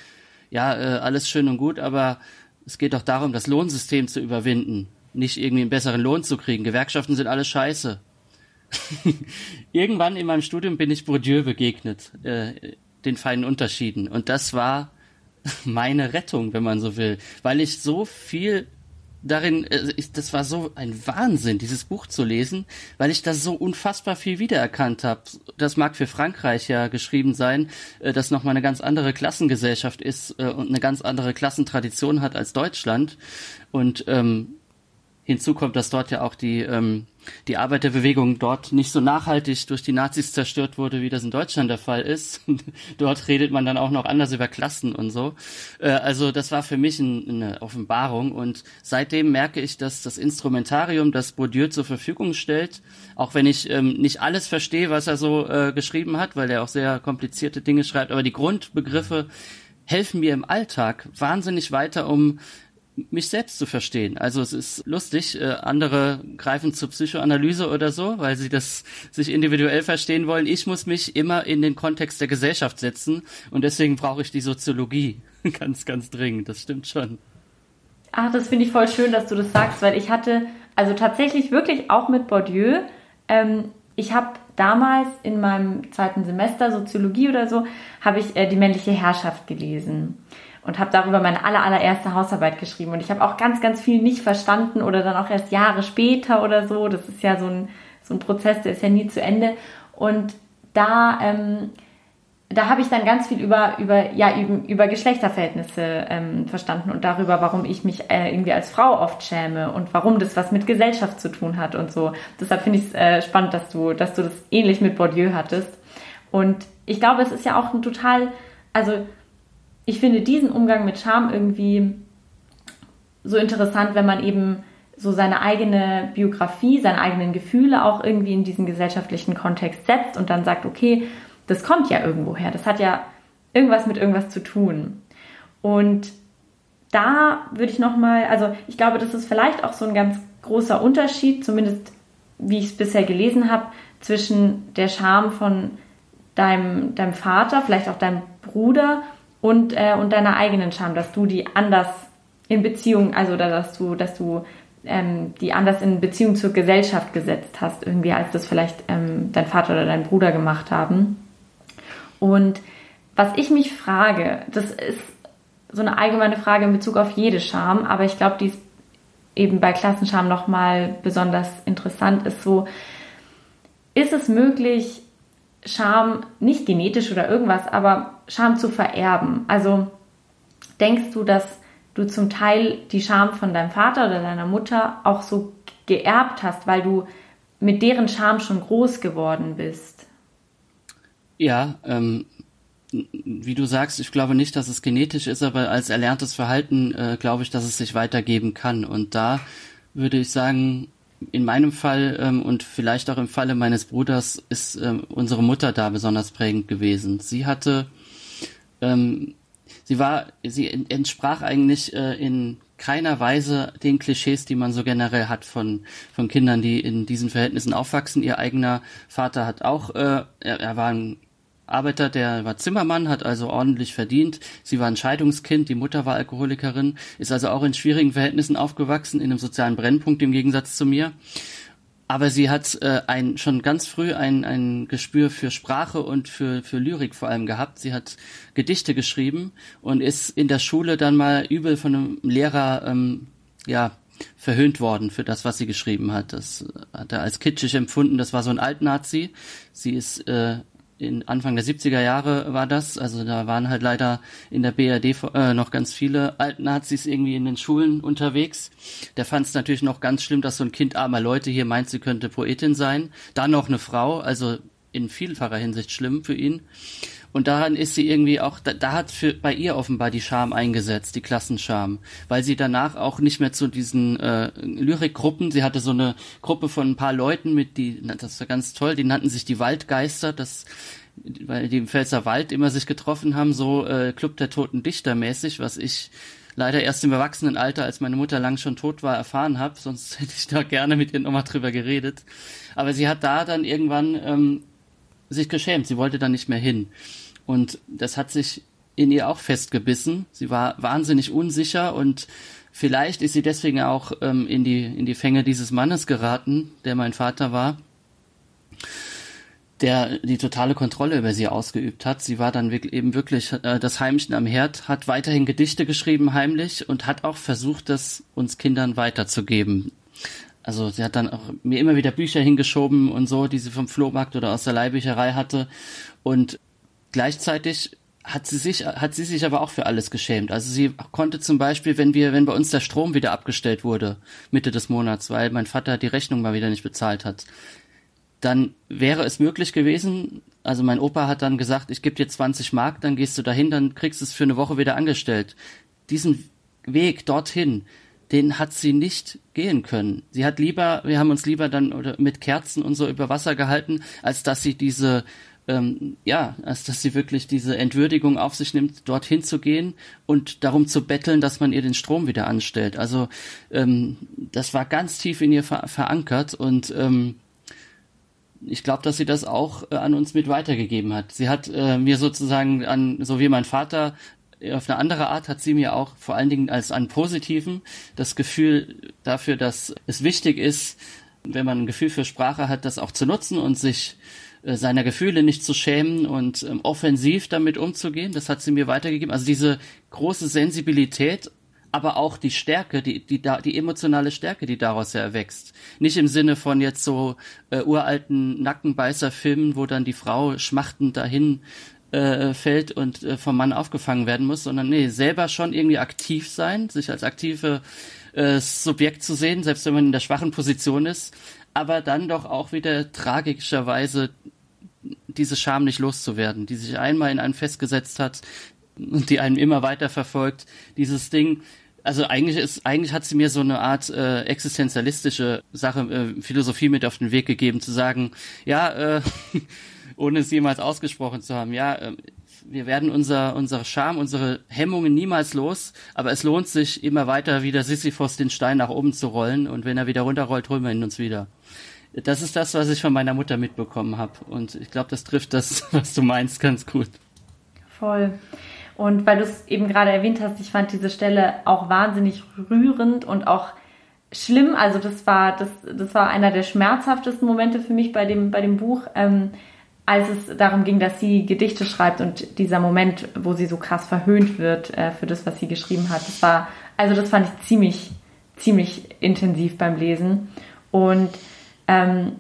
Speaker 2: ja, äh, alles schön und gut, aber es geht doch darum, das Lohnsystem zu überwinden, nicht irgendwie einen besseren Lohn zu kriegen. Gewerkschaften sind alles scheiße. Irgendwann in meinem Studium bin ich Bourdieu begegnet, äh, den feinen Unterschieden. Und das war meine Rettung, wenn man so will, weil ich so viel darin, äh, ich, das war so ein Wahnsinn, dieses Buch zu lesen, weil ich da so unfassbar viel wiedererkannt habe. Das mag für Frankreich ja geschrieben sein, äh, das nochmal eine ganz andere Klassengesellschaft ist äh, und eine ganz andere Klassentradition hat als Deutschland. Und ähm, hinzu kommt, dass dort ja auch die ähm, die Arbeiterbewegung dort nicht so nachhaltig durch die Nazis zerstört wurde, wie das in Deutschland der Fall ist. dort redet man dann auch noch anders über Klassen und so. Äh, also das war für mich ein, eine Offenbarung und seitdem merke ich, dass das Instrumentarium, das Bourdieu zur Verfügung stellt, auch wenn ich ähm, nicht alles verstehe, was er so äh, geschrieben hat, weil er auch sehr komplizierte Dinge schreibt, aber die Grundbegriffe helfen mir im Alltag wahnsinnig weiter, um mich selbst zu verstehen. Also es ist lustig, äh, andere greifen zur Psychoanalyse oder so, weil sie das sich individuell verstehen wollen. Ich muss mich immer in den Kontext der Gesellschaft setzen und deswegen brauche ich die Soziologie ganz, ganz dringend. Das stimmt schon.
Speaker 1: Ach, das finde ich voll schön, dass du das sagst, weil ich hatte, also tatsächlich wirklich auch mit Bourdieu, ähm, ich habe damals in meinem zweiten Semester Soziologie oder so, habe ich äh, die männliche Herrschaft gelesen und habe darüber meine aller, allererste Hausarbeit geschrieben. Und ich habe auch ganz, ganz viel nicht verstanden oder dann auch erst Jahre später oder so. Das ist ja so ein, so ein Prozess, der ist ja nie zu Ende. Und da, ähm, da habe ich dann ganz viel über, über, ja, über, Geschlechterverhältnisse ähm, verstanden und darüber, warum ich mich äh, irgendwie als Frau oft schäme und warum das was mit Gesellschaft zu tun hat und so. Deshalb finde ich es äh, spannend, dass du, dass du das ähnlich mit Bourdieu hattest. Und ich glaube, es ist ja auch ein total, also ich finde diesen Umgang mit Scham irgendwie so interessant, wenn man eben so seine eigene Biografie, seine eigenen Gefühle auch irgendwie in diesen gesellschaftlichen Kontext setzt und dann sagt, okay, das kommt ja irgendwo her, das hat ja irgendwas mit irgendwas zu tun. Und da würde ich nochmal, also ich glaube, das ist vielleicht auch so ein ganz großer Unterschied, zumindest wie ich es bisher gelesen habe, zwischen der Scham von deinem, deinem Vater, vielleicht auch deinem Bruder und, äh, und deiner eigenen Scham, dass du die anders in Beziehung, also dass du, dass du ähm, die anders in Beziehung zur Gesellschaft gesetzt hast, irgendwie, als das vielleicht ähm, dein Vater oder dein Bruder gemacht haben. Und was ich mich frage, das ist so eine allgemeine Frage in Bezug auf jede Scham, aber ich glaube, die ist eben bei Klassenscham nochmal besonders interessant, ist so, ist es möglich, Scham, nicht genetisch oder irgendwas, aber Scham zu vererben. Also denkst du, dass du zum Teil die Scham von deinem Vater oder deiner Mutter auch so geerbt hast, weil du mit deren Scham schon groß geworden bist?
Speaker 2: Ja, ähm, wie du sagst, ich glaube nicht, dass es genetisch ist, aber als erlerntes Verhalten äh, glaube ich, dass es sich weitergeben kann. Und da würde ich sagen, in meinem Fall ähm, und vielleicht auch im Falle meines Bruders ist ähm, unsere Mutter da besonders prägend gewesen. Sie hatte, ähm, sie war, sie entsprach eigentlich äh, in keiner Weise den Klischees, die man so generell hat von von Kindern, die in diesen Verhältnissen aufwachsen. Ihr eigener Vater hat auch, äh, er, er war ein Arbeiter, der war Zimmermann, hat also ordentlich verdient. Sie war ein Scheidungskind, die Mutter war Alkoholikerin, ist also auch in schwierigen Verhältnissen aufgewachsen, in einem sozialen Brennpunkt im Gegensatz zu mir. aber sie hat äh, ein, schon ganz früh ein, ein Gespür für Sprache und für, für Lyrik vor allem gehabt. Sie hat Gedichte geschrieben und ist in der Schule dann mal übel von einem Lehrer ähm, ja, verhöhnt worden für das, was sie geschrieben hat. Das hat er als kitschig empfunden. Das war so ein Altnazi. Sie ist äh, in Anfang der 70er Jahre war das. Also da waren halt leider in der BRD äh, noch ganz viele Altnazis irgendwie in den Schulen unterwegs. Der fand es natürlich noch ganz schlimm, dass so ein Kind armer Leute hier meint, sie könnte Poetin sein. Dann noch eine Frau, also in vielfacher Hinsicht schlimm für ihn. Und daran ist sie irgendwie auch, da, da hat für, bei ihr offenbar die Scham eingesetzt, die Klassenscham, weil sie danach auch nicht mehr zu diesen äh, Lyrikgruppen, sie hatte so eine Gruppe von ein paar Leuten mit, die, das war ganz toll, die nannten sich die Waldgeister, das weil die im Pfälzer Wald immer sich getroffen haben, so äh, Club der Toten Dichter mäßig, was ich leider erst im Erwachsenenalter, als meine Mutter lang schon tot war, erfahren habe. Sonst hätte ich da gerne mit ihr nochmal drüber geredet. Aber sie hat da dann irgendwann ähm, sich geschämt. Sie wollte da nicht mehr hin. Und das hat sich in ihr auch festgebissen. Sie war wahnsinnig unsicher und vielleicht ist sie deswegen auch ähm, in die in die Fänge dieses Mannes geraten, der mein Vater war, der die totale Kontrolle über sie ausgeübt hat. Sie war dann wirklich, eben wirklich äh, das Heimchen am Herd, hat weiterhin Gedichte geschrieben heimlich und hat auch versucht, das uns Kindern weiterzugeben. Also sie hat dann auch mir immer wieder Bücher hingeschoben und so, die sie vom Flohmarkt oder aus der Leihbücherei hatte. Und gleichzeitig hat sie sich, hat sie sich aber auch für alles geschämt. Also sie konnte zum Beispiel, wenn wir, wenn bei uns der Strom wieder abgestellt wurde, Mitte des Monats, weil mein Vater die Rechnung mal wieder nicht bezahlt hat, dann wäre es möglich gewesen, also mein Opa hat dann gesagt, ich gebe dir 20 Mark, dann gehst du dahin, dann kriegst du es für eine Woche wieder angestellt. Diesen Weg dorthin, den hat sie nicht gehen können. Sie hat lieber, wir haben uns lieber dann mit Kerzen und so über Wasser gehalten, als dass sie diese ähm, ja, als dass sie wirklich diese Entwürdigung auf sich nimmt, dorthin zu gehen und darum zu betteln, dass man ihr den Strom wieder anstellt. Also ähm, das war ganz tief in ihr ver verankert und ähm, ich glaube, dass sie das auch äh, an uns mit weitergegeben hat. Sie hat äh, mir sozusagen an, so wie mein Vater, auf eine andere Art hat sie mir auch vor allen Dingen als an positiven das Gefühl dafür, dass es wichtig ist, wenn man ein Gefühl für Sprache hat, das auch zu nutzen und sich äh, seiner Gefühle nicht zu schämen und ähm, offensiv damit umzugehen. Das hat sie mir weitergegeben. Also diese große Sensibilität, aber auch die Stärke, die, die, die emotionale Stärke, die daraus ja erwächst. Nicht im Sinne von jetzt so äh, uralten Nackenbeißer-Filmen, wo dann die Frau schmachtend dahin äh, fällt und äh, vom Mann aufgefangen werden muss, sondern nee, selber schon irgendwie aktiv sein, sich als aktive äh, Subjekt zu sehen, selbst wenn man in der schwachen Position ist, aber dann doch auch wieder tragischerweise diese Scham nicht loszuwerden, die sich einmal in einen festgesetzt hat und die einen immer weiter verfolgt. Dieses Ding, also eigentlich ist, eigentlich hat sie mir so eine Art äh, existenzialistische Sache, äh, Philosophie mit auf den Weg gegeben, zu sagen, ja, äh, ohne es jemals ausgesprochen zu haben, ja, äh, wir werden unser, unsere Scham, unsere Hemmungen niemals los, aber es lohnt sich immer weiter wieder Sisyphos den Stein nach oben zu rollen und wenn er wieder runterrollt, holen wir ihn uns wieder. Das ist das, was ich von meiner Mutter mitbekommen habe und ich glaube, das trifft das, was du meinst, ganz gut.
Speaker 1: Voll. Und weil du es eben gerade erwähnt hast, ich fand diese Stelle auch wahnsinnig rührend und auch schlimm. Also das war das, das war einer der schmerzhaftesten Momente für mich bei dem bei dem Buch. Ähm, als es darum ging, dass sie Gedichte schreibt und dieser Moment, wo sie so krass verhöhnt wird äh, für das, was sie geschrieben hat, das war, also das fand ich ziemlich, ziemlich intensiv beim Lesen. Und ähm,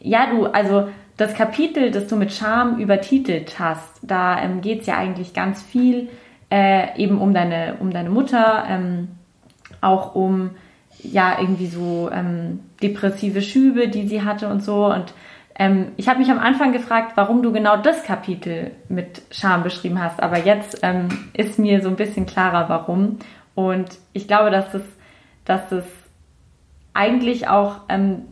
Speaker 1: ja, du, also das Kapitel, das du mit Charme übertitelt hast, da ähm, geht es ja eigentlich ganz viel äh, eben um deine, um deine Mutter, ähm, auch um ja irgendwie so ähm, depressive Schübe, die sie hatte und so. Und ähm, ich habe mich am Anfang gefragt, warum du genau das Kapitel mit Scham beschrieben hast, aber jetzt ähm, ist mir so ein bisschen klarer, warum. Und ich glaube, dass das, dass das eigentlich auch ähm,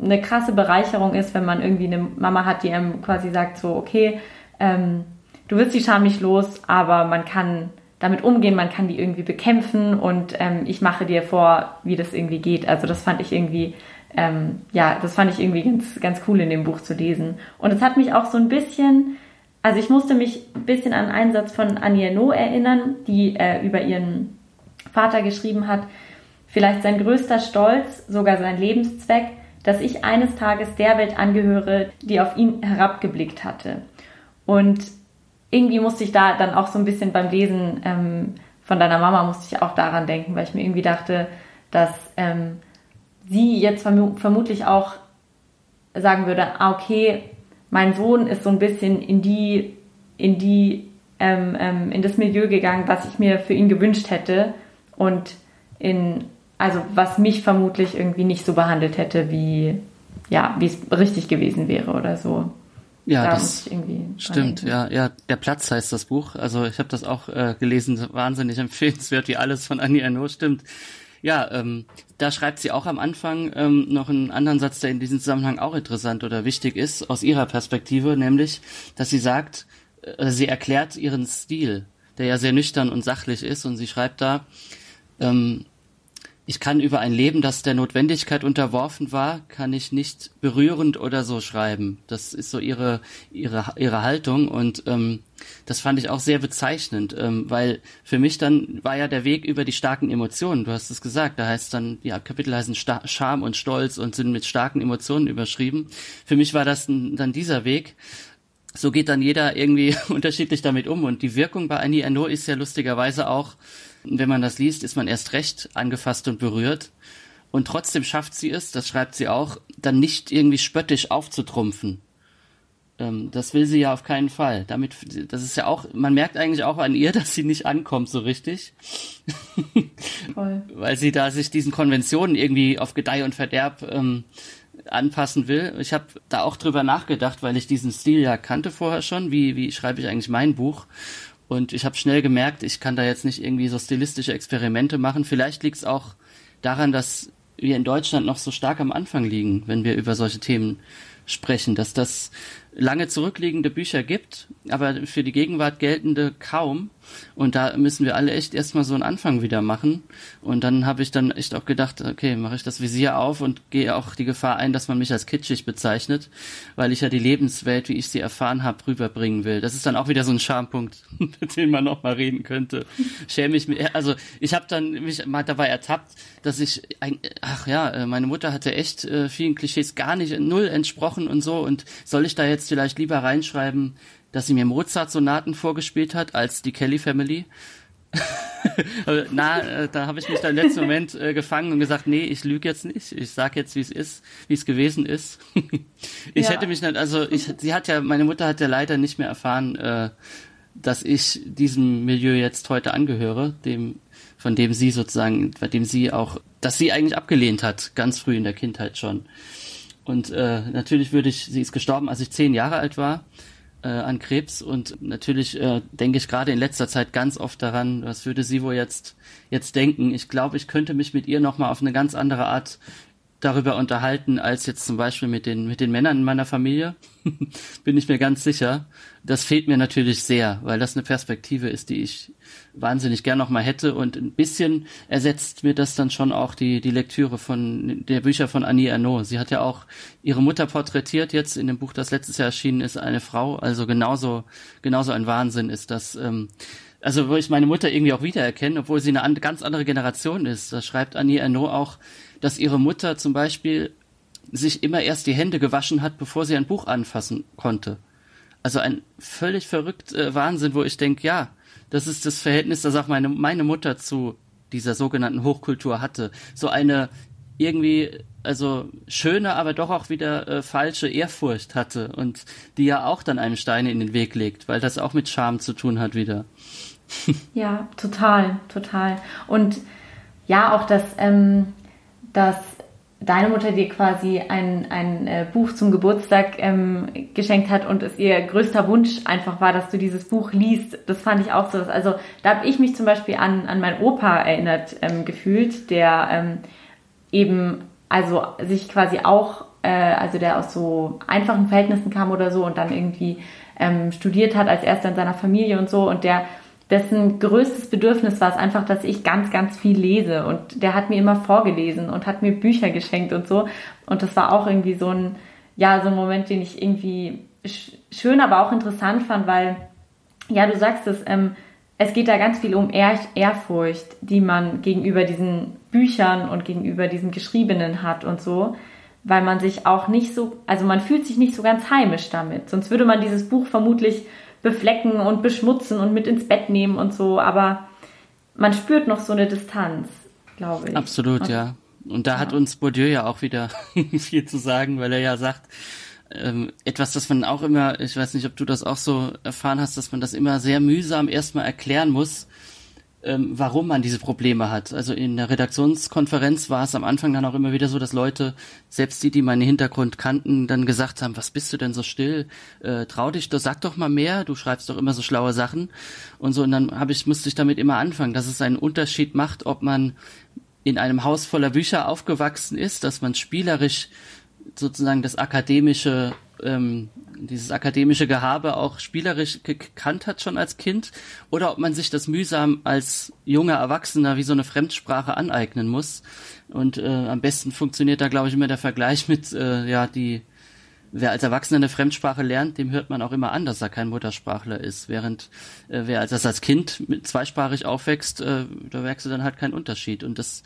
Speaker 1: eine krasse Bereicherung ist, wenn man irgendwie eine Mama hat, die einem quasi sagt, so, okay, ähm, du wirst die Scham nicht los, aber man kann damit umgehen, man kann die irgendwie bekämpfen und ähm, ich mache dir vor, wie das irgendwie geht. Also das fand ich irgendwie ähm, ja, das fand ich irgendwie ganz, ganz cool in dem Buch zu lesen. Und es hat mich auch so ein bisschen, also ich musste mich ein bisschen an einen Satz von Annie Ernaux erinnern, die äh, über ihren Vater geschrieben hat, vielleicht sein größter Stolz, sogar sein Lebenszweck, dass ich eines Tages der Welt angehöre, die auf ihn herabgeblickt hatte. Und irgendwie musste ich da dann auch so ein bisschen beim Lesen ähm, von deiner Mama musste ich auch daran denken, weil ich mir irgendwie dachte, dass ähm, sie jetzt verm vermutlich auch sagen würde, ah, okay, mein Sohn ist so ein bisschen in die, in die, ähm, ähm, in das Milieu gegangen, was ich mir für ihn gewünscht hätte und in, also was mich vermutlich irgendwie nicht so behandelt hätte, wie, ja, wie es richtig gewesen wäre oder so.
Speaker 2: Ja, da das stimmt. Ja, ja, der Platz heißt das Buch. Also ich habe das auch äh, gelesen, wahnsinnig empfehlenswert, wie alles von Annie Ernaux stimmt. Ja, ähm, da schreibt sie auch am Anfang ähm, noch einen anderen Satz, der in diesem Zusammenhang auch interessant oder wichtig ist, aus ihrer Perspektive, nämlich, dass sie sagt, äh, sie erklärt ihren Stil, der ja sehr nüchtern und sachlich ist, und sie schreibt da, ähm, ich kann über ein Leben, das der Notwendigkeit unterworfen war, kann ich nicht berührend oder so schreiben. Das ist so ihre ihre ihre Haltung und ähm, das fand ich auch sehr bezeichnend, ähm, weil für mich dann war ja der Weg über die starken Emotionen. Du hast es gesagt, da heißt dann ja Kapitel heißen Sta Scham und Stolz und sind mit starken Emotionen überschrieben. Für mich war das dann dieser Weg so geht dann jeder irgendwie unterschiedlich damit um. Und die Wirkung bei Annie Ernaux ist ja lustigerweise auch, wenn man das liest, ist man erst recht angefasst und berührt. Und trotzdem schafft sie es, das schreibt sie auch, dann nicht irgendwie spöttisch aufzutrumpfen. Ähm, das will sie ja auf keinen Fall. Damit, das ist ja auch, man merkt eigentlich auch an ihr, dass sie nicht ankommt so richtig. Voll. Weil sie da sich diesen Konventionen irgendwie auf Gedeih und Verderb ähm, anpassen will. Ich habe da auch drüber nachgedacht, weil ich diesen Stil ja kannte vorher schon. Wie, wie schreibe ich eigentlich mein Buch? Und ich habe schnell gemerkt, ich kann da jetzt nicht irgendwie so stilistische Experimente machen. Vielleicht liegt es auch daran, dass wir in Deutschland noch so stark am Anfang liegen, wenn wir über solche Themen sprechen, dass das lange zurückliegende Bücher gibt, aber für die Gegenwart geltende kaum. Und da müssen wir alle echt erstmal so einen Anfang wieder machen. Und dann habe ich dann echt auch gedacht, okay, mache ich das Visier auf und gehe auch die Gefahr ein, dass man mich als kitschig bezeichnet, weil ich ja die Lebenswelt, wie ich sie erfahren habe, rüberbringen will. Das ist dann auch wieder so ein Schampunkt, mit dem man noch mal reden könnte. Schäme ich mich. Also ich habe dann mich mal dabei ertappt, dass ich, ach ja, äh, meine Mutter hatte echt äh, vielen Klischees gar nicht null entsprochen und so. Und soll ich da jetzt vielleicht lieber reinschreiben, dass sie mir Mozart-Sonaten vorgespielt hat als die Kelly Family. Also, na, äh, da habe ich mich dann im letzten Moment äh, gefangen und gesagt, nee, ich lüge jetzt nicht. Ich sag jetzt, wie es ist, wie es gewesen ist. ich ja. hätte mich nicht, also ich, sie hat ja, meine Mutter hat ja leider nicht mehr erfahren, äh, dass ich diesem Milieu jetzt heute angehöre, dem, von dem sie sozusagen, bei dem sie auch, dass sie eigentlich abgelehnt hat, ganz früh in der Kindheit schon. Und äh, natürlich würde ich, sie ist gestorben, als ich zehn Jahre alt war äh, an Krebs und natürlich äh, denke ich gerade in letzter Zeit ganz oft daran, was würde sie wohl jetzt jetzt denken. Ich glaube, ich könnte mich mit ihr nochmal auf eine ganz andere Art darüber unterhalten, als jetzt zum Beispiel mit den, mit den Männern in meiner Familie. Bin ich mir ganz sicher. Das fehlt mir natürlich sehr, weil das eine Perspektive ist, die ich wahnsinnig gern noch mal hätte. Und ein bisschen ersetzt mir das dann schon auch die, die Lektüre von der Bücher von Annie Ernaux. Sie hat ja auch ihre Mutter porträtiert jetzt in dem Buch, das letztes Jahr erschienen ist, eine Frau. Also genauso, genauso ein Wahnsinn ist das. Ähm, also wo ich meine Mutter irgendwie auch wiedererkenne, obwohl sie eine ganz andere Generation ist. Da schreibt Annie Ernaux auch, dass ihre Mutter zum Beispiel sich immer erst die Hände gewaschen hat, bevor sie ein Buch anfassen konnte. Also ein völlig verrückt äh, Wahnsinn, wo ich denke, ja, das ist das Verhältnis, das auch meine, meine Mutter zu dieser sogenannten Hochkultur hatte. So eine irgendwie, also schöne, aber doch auch wieder äh, falsche Ehrfurcht hatte und die ja auch dann einem Steine in den Weg legt, weil das auch mit Scham zu tun hat wieder.
Speaker 1: ja, total, total. Und ja, auch das, ähm, dass deine Mutter dir quasi ein, ein äh, Buch zum Geburtstag ähm, geschenkt hat und es ihr größter Wunsch einfach war, dass du dieses Buch liest. Das fand ich auch so. Also da habe ich mich zum Beispiel an, an meinen Opa erinnert ähm, gefühlt, der ähm, eben also sich quasi auch, äh, also der aus so einfachen Verhältnissen kam oder so und dann irgendwie ähm, studiert hat als erster in seiner Familie und so und der dessen größtes Bedürfnis war es einfach, dass ich ganz, ganz viel lese. Und der hat mir immer vorgelesen und hat mir Bücher geschenkt und so. Und das war auch irgendwie so ein, ja, so ein Moment, den ich irgendwie schön, aber auch interessant fand, weil, ja, du sagst es, ähm, es geht da ganz viel um Ehr Ehrfurcht, die man gegenüber diesen Büchern und gegenüber diesem Geschriebenen hat und so. weil man sich auch nicht so, also man fühlt sich nicht so ganz heimisch damit. Sonst würde man dieses Buch vermutlich beflecken und beschmutzen und mit ins Bett nehmen und so, aber man spürt noch so eine Distanz, glaube ich.
Speaker 2: Absolut, und, ja. Und da ja. hat uns Bourdieu ja auch wieder viel zu sagen, weil er ja sagt, ähm, etwas, das man auch immer, ich weiß nicht, ob du das auch so erfahren hast, dass man das immer sehr mühsam erstmal erklären muss, ähm, warum man diese Probleme hat. Also in der Redaktionskonferenz war es am Anfang dann auch immer wieder so, dass Leute, selbst die, die meinen Hintergrund kannten, dann gesagt haben, was bist du denn so still? Äh, trau dich, doch, sag doch mal mehr, du schreibst doch immer so schlaue Sachen und so. Und dann habe ich, musste ich damit immer anfangen, dass es einen Unterschied macht, ob man in einem Haus voller Bücher aufgewachsen ist, dass man spielerisch sozusagen das akademische, ähm, dieses akademische Gehabe auch spielerisch gekannt hat schon als Kind, oder ob man sich das mühsam als junger Erwachsener wie so eine Fremdsprache aneignen muss. Und äh, am besten funktioniert da, glaube ich, immer der Vergleich mit, äh, ja, die, wer als Erwachsener eine Fremdsprache lernt, dem hört man auch immer an, dass er kein Muttersprachler ist. Während äh, wer als, als Kind mit zweisprachig aufwächst, äh, da merkst du dann halt keinen Unterschied. Und das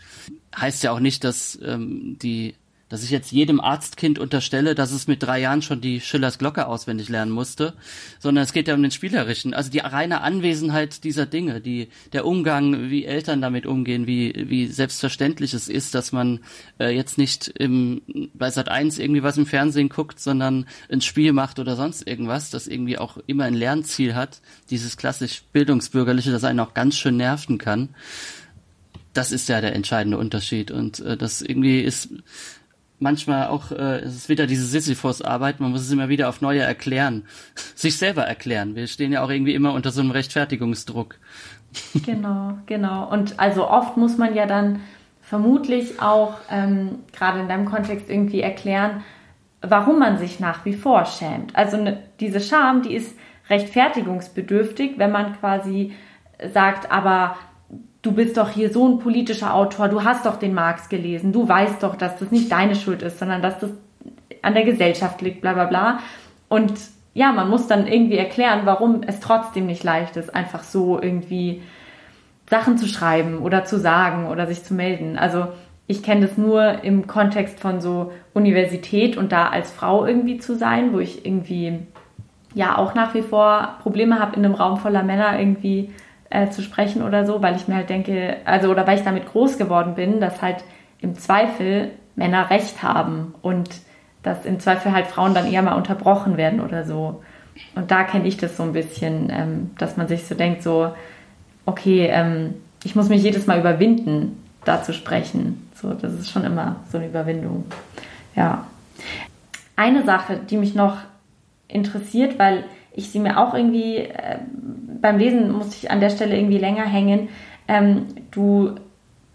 Speaker 2: heißt ja auch nicht, dass ähm, die dass ich jetzt jedem Arztkind unterstelle, dass es mit drei Jahren schon die Schillers Glocke auswendig lernen musste, sondern es geht ja um den spielerischen, also die reine Anwesenheit dieser Dinge, die der Umgang, wie Eltern damit umgehen, wie wie selbstverständlich es ist, dass man äh, jetzt nicht im bei Sat 1 irgendwie was im Fernsehen guckt, sondern ein Spiel macht oder sonst irgendwas, das irgendwie auch immer ein Lernziel hat, dieses klassisch bildungsbürgerliche, das einen auch ganz schön nerven kann. Das ist ja der entscheidende Unterschied und äh, das irgendwie ist manchmal auch, äh, es ist wieder diese Sisyphus-Arbeit, man muss es immer wieder auf neue erklären, sich selber erklären. Wir stehen ja auch irgendwie immer unter so einem Rechtfertigungsdruck.
Speaker 1: Genau, genau. Und also oft muss man ja dann vermutlich auch ähm, gerade in deinem Kontext irgendwie erklären, warum man sich nach wie vor schämt. Also ne, diese Scham, die ist rechtfertigungsbedürftig, wenn man quasi sagt, aber du bist doch hier so ein politischer Autor, du hast doch den Marx gelesen, du weißt doch, dass das nicht deine Schuld ist, sondern dass das an der Gesellschaft liegt, bla bla bla. Und ja, man muss dann irgendwie erklären, warum es trotzdem nicht leicht ist, einfach so irgendwie Sachen zu schreiben oder zu sagen oder sich zu melden. Also ich kenne das nur im Kontext von so Universität und da als Frau irgendwie zu sein, wo ich irgendwie ja auch nach wie vor Probleme habe, in einem Raum voller Männer irgendwie äh, zu sprechen oder so, weil ich mir halt denke, also oder weil ich damit groß geworden bin, dass halt im Zweifel Männer Recht haben und dass im Zweifel halt Frauen dann eher mal unterbrochen werden oder so. Und da kenne ich das so ein bisschen, ähm, dass man sich so denkt, so, okay, ähm, ich muss mich jedes Mal überwinden, da zu sprechen. So, das ist schon immer so eine Überwindung. Ja. Eine Sache, die mich noch interessiert, weil ich sie mir auch irgendwie äh, beim Lesen musste ich an der Stelle irgendwie länger hängen. Ähm, du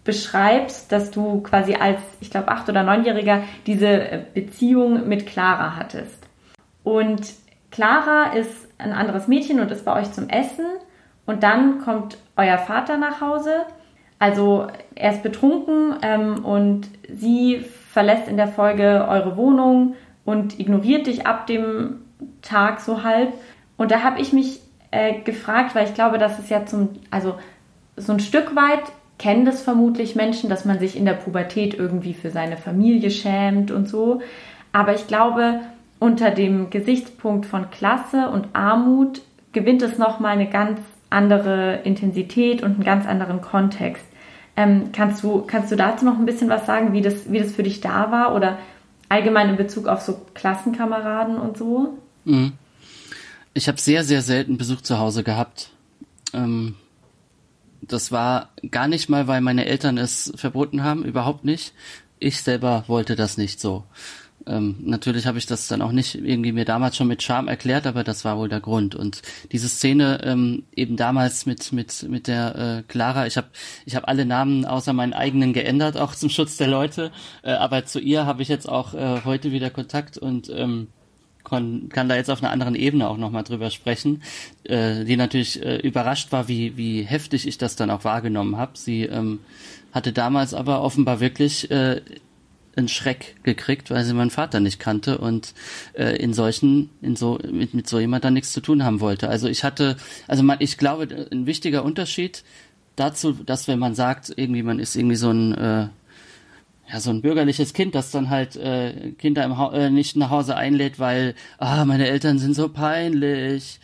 Speaker 1: beschreibst, dass du quasi als, ich glaube, acht- oder neunjähriger diese äh, Beziehung mit Clara hattest. Und Clara ist ein anderes Mädchen und ist bei euch zum Essen. Und dann kommt euer Vater nach Hause. Also er ist betrunken ähm, und sie verlässt in der Folge eure Wohnung und ignoriert dich ab dem Tag so halb. Und da habe ich mich äh, gefragt, weil ich glaube, dass es ja zum, also so ein Stück weit kennen das vermutlich Menschen, dass man sich in der Pubertät irgendwie für seine Familie schämt und so. Aber ich glaube, unter dem Gesichtspunkt von Klasse und Armut gewinnt es nochmal eine ganz andere Intensität und einen ganz anderen Kontext. Ähm, kannst, du, kannst du dazu noch ein bisschen was sagen, wie das, wie das für dich da war oder allgemein in Bezug auf so Klassenkameraden und so?
Speaker 2: Mhm. Ich habe sehr, sehr selten Besuch zu Hause gehabt. Ähm, das war gar nicht mal, weil meine Eltern es verboten haben, überhaupt nicht. Ich selber wollte das nicht so. Ähm, natürlich habe ich das dann auch nicht irgendwie mir damals schon mit Charme erklärt, aber das war wohl der Grund. Und diese Szene ähm, eben damals mit mit mit der äh, Clara, ich habe ich habe alle Namen außer meinen eigenen geändert, auch zum Schutz der Leute. Äh, aber zu ihr habe ich jetzt auch äh, heute wieder Kontakt und ähm, kann, kann da jetzt auf einer anderen Ebene auch nochmal drüber sprechen, äh, die natürlich äh, überrascht war, wie, wie heftig ich das dann auch wahrgenommen habe. Sie ähm, hatte damals aber offenbar wirklich äh, einen Schreck gekriegt, weil sie meinen Vater nicht kannte und äh, in solchen, in so, mit, mit so jemand dann nichts zu tun haben wollte. Also ich hatte, also man, ich glaube, ein wichtiger Unterschied dazu, dass wenn man sagt, irgendwie man ist irgendwie so ein äh, ja, so ein bürgerliches Kind, das dann halt äh, Kinder im ha äh, nicht nach Hause einlädt, weil, ah, meine Eltern sind so peinlich.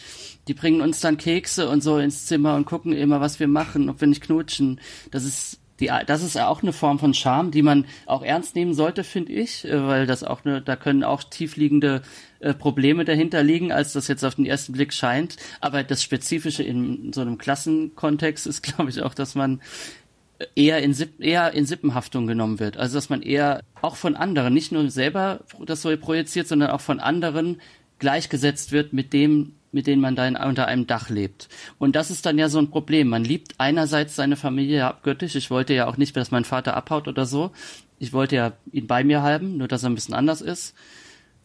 Speaker 2: Die bringen uns dann Kekse und so ins Zimmer und gucken immer, was wir machen, ob wir nicht knutschen. Das ist die, das ist auch eine Form von Charme, die man auch ernst nehmen sollte, finde ich, äh, weil das auch eine, da können auch tiefliegende äh, Probleme dahinter liegen, als das jetzt auf den ersten Blick scheint. Aber das Spezifische in so einem Klassenkontext ist, glaube ich, auch, dass man eher in, Sipp, eher in Sippenhaftung genommen wird. Also dass man eher auch von anderen, nicht nur selber das so projiziert, sondern auch von anderen gleichgesetzt wird mit dem, mit denen man da in, unter einem Dach lebt. Und das ist dann ja so ein Problem. Man liebt einerseits seine Familie abgöttisch. Ich wollte ja auch nicht, dass mein Vater abhaut oder so. Ich wollte ja ihn bei mir haben, nur dass er ein bisschen anders ist.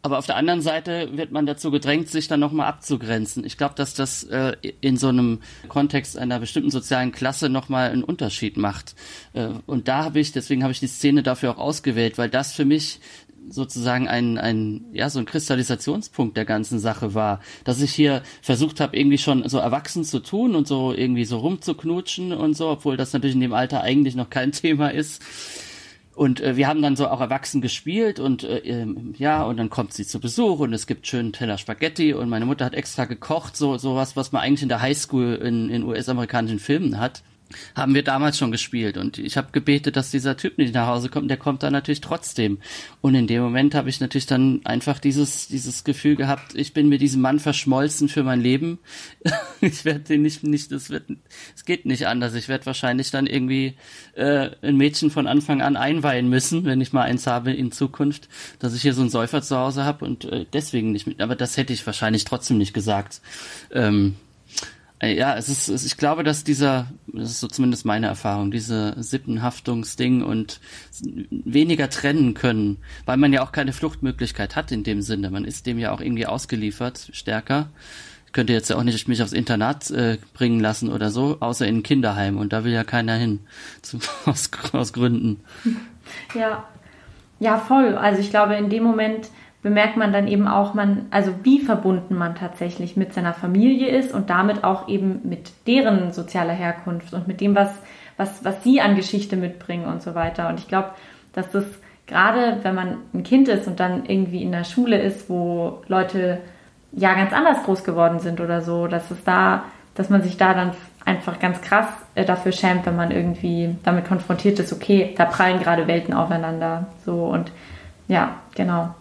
Speaker 2: Aber auf der anderen Seite wird man dazu gedrängt, sich dann nochmal abzugrenzen. Ich glaube, dass das äh, in so einem Kontext einer bestimmten sozialen Klasse nochmal einen Unterschied macht. Äh, und da habe ich, deswegen habe ich die Szene dafür auch ausgewählt, weil das für mich sozusagen ein, ein, ja, so ein Kristallisationspunkt der ganzen Sache war, dass ich hier versucht habe, irgendwie schon so erwachsen zu tun und so irgendwie so rumzuknutschen und so, obwohl das natürlich in dem Alter eigentlich noch kein Thema ist und äh, wir haben dann so auch erwachsen gespielt und äh, ähm, ja, und dann kommt sie zu Besuch und es gibt schönen Teller Spaghetti und meine Mutter hat extra gekocht, so sowas, was man eigentlich in der Highschool in, in US-amerikanischen Filmen hat haben wir damals schon gespielt und ich habe gebetet, dass dieser Typ nicht nach Hause kommt, der kommt dann natürlich trotzdem. Und in dem Moment habe ich natürlich dann einfach dieses dieses Gefühl gehabt, ich bin mit diesem Mann verschmolzen für mein Leben. ich werde den nicht nicht das wird es geht nicht anders. Ich werde wahrscheinlich dann irgendwie äh, ein Mädchen von Anfang an einweihen müssen, wenn ich mal eins habe in Zukunft, dass ich hier so einen Säufer zu Hause habe und äh, deswegen nicht mit. Aber das hätte ich wahrscheinlich trotzdem nicht gesagt. Ähm, äh, ja, es ist, ich glaube, dass dieser, das ist so zumindest meine Erfahrung, diese Sippenhaftungsding und weniger trennen können, weil man ja auch keine Fluchtmöglichkeit hat in dem Sinne. Man ist dem ja auch irgendwie ausgeliefert, stärker. Ich könnte jetzt ja auch nicht mich aufs Internat äh, bringen lassen oder so, außer in ein Kinderheim und da will ja keiner hin, zu, aus, aus Gründen.
Speaker 1: Ja, ja, voll. Also ich glaube, in dem Moment bemerkt man dann eben auch, man, also wie verbunden man tatsächlich mit seiner Familie ist und damit auch eben mit deren sozialer Herkunft und mit dem, was, was, was sie an Geschichte mitbringen und so weiter. Und ich glaube, dass das gerade, wenn man ein Kind ist und dann irgendwie in der Schule ist, wo Leute ja ganz anders groß geworden sind oder so, dass es da, dass man sich da dann einfach ganz krass äh, dafür schämt, wenn man irgendwie damit konfrontiert ist, okay, da prallen gerade Welten aufeinander. So und ja, genau.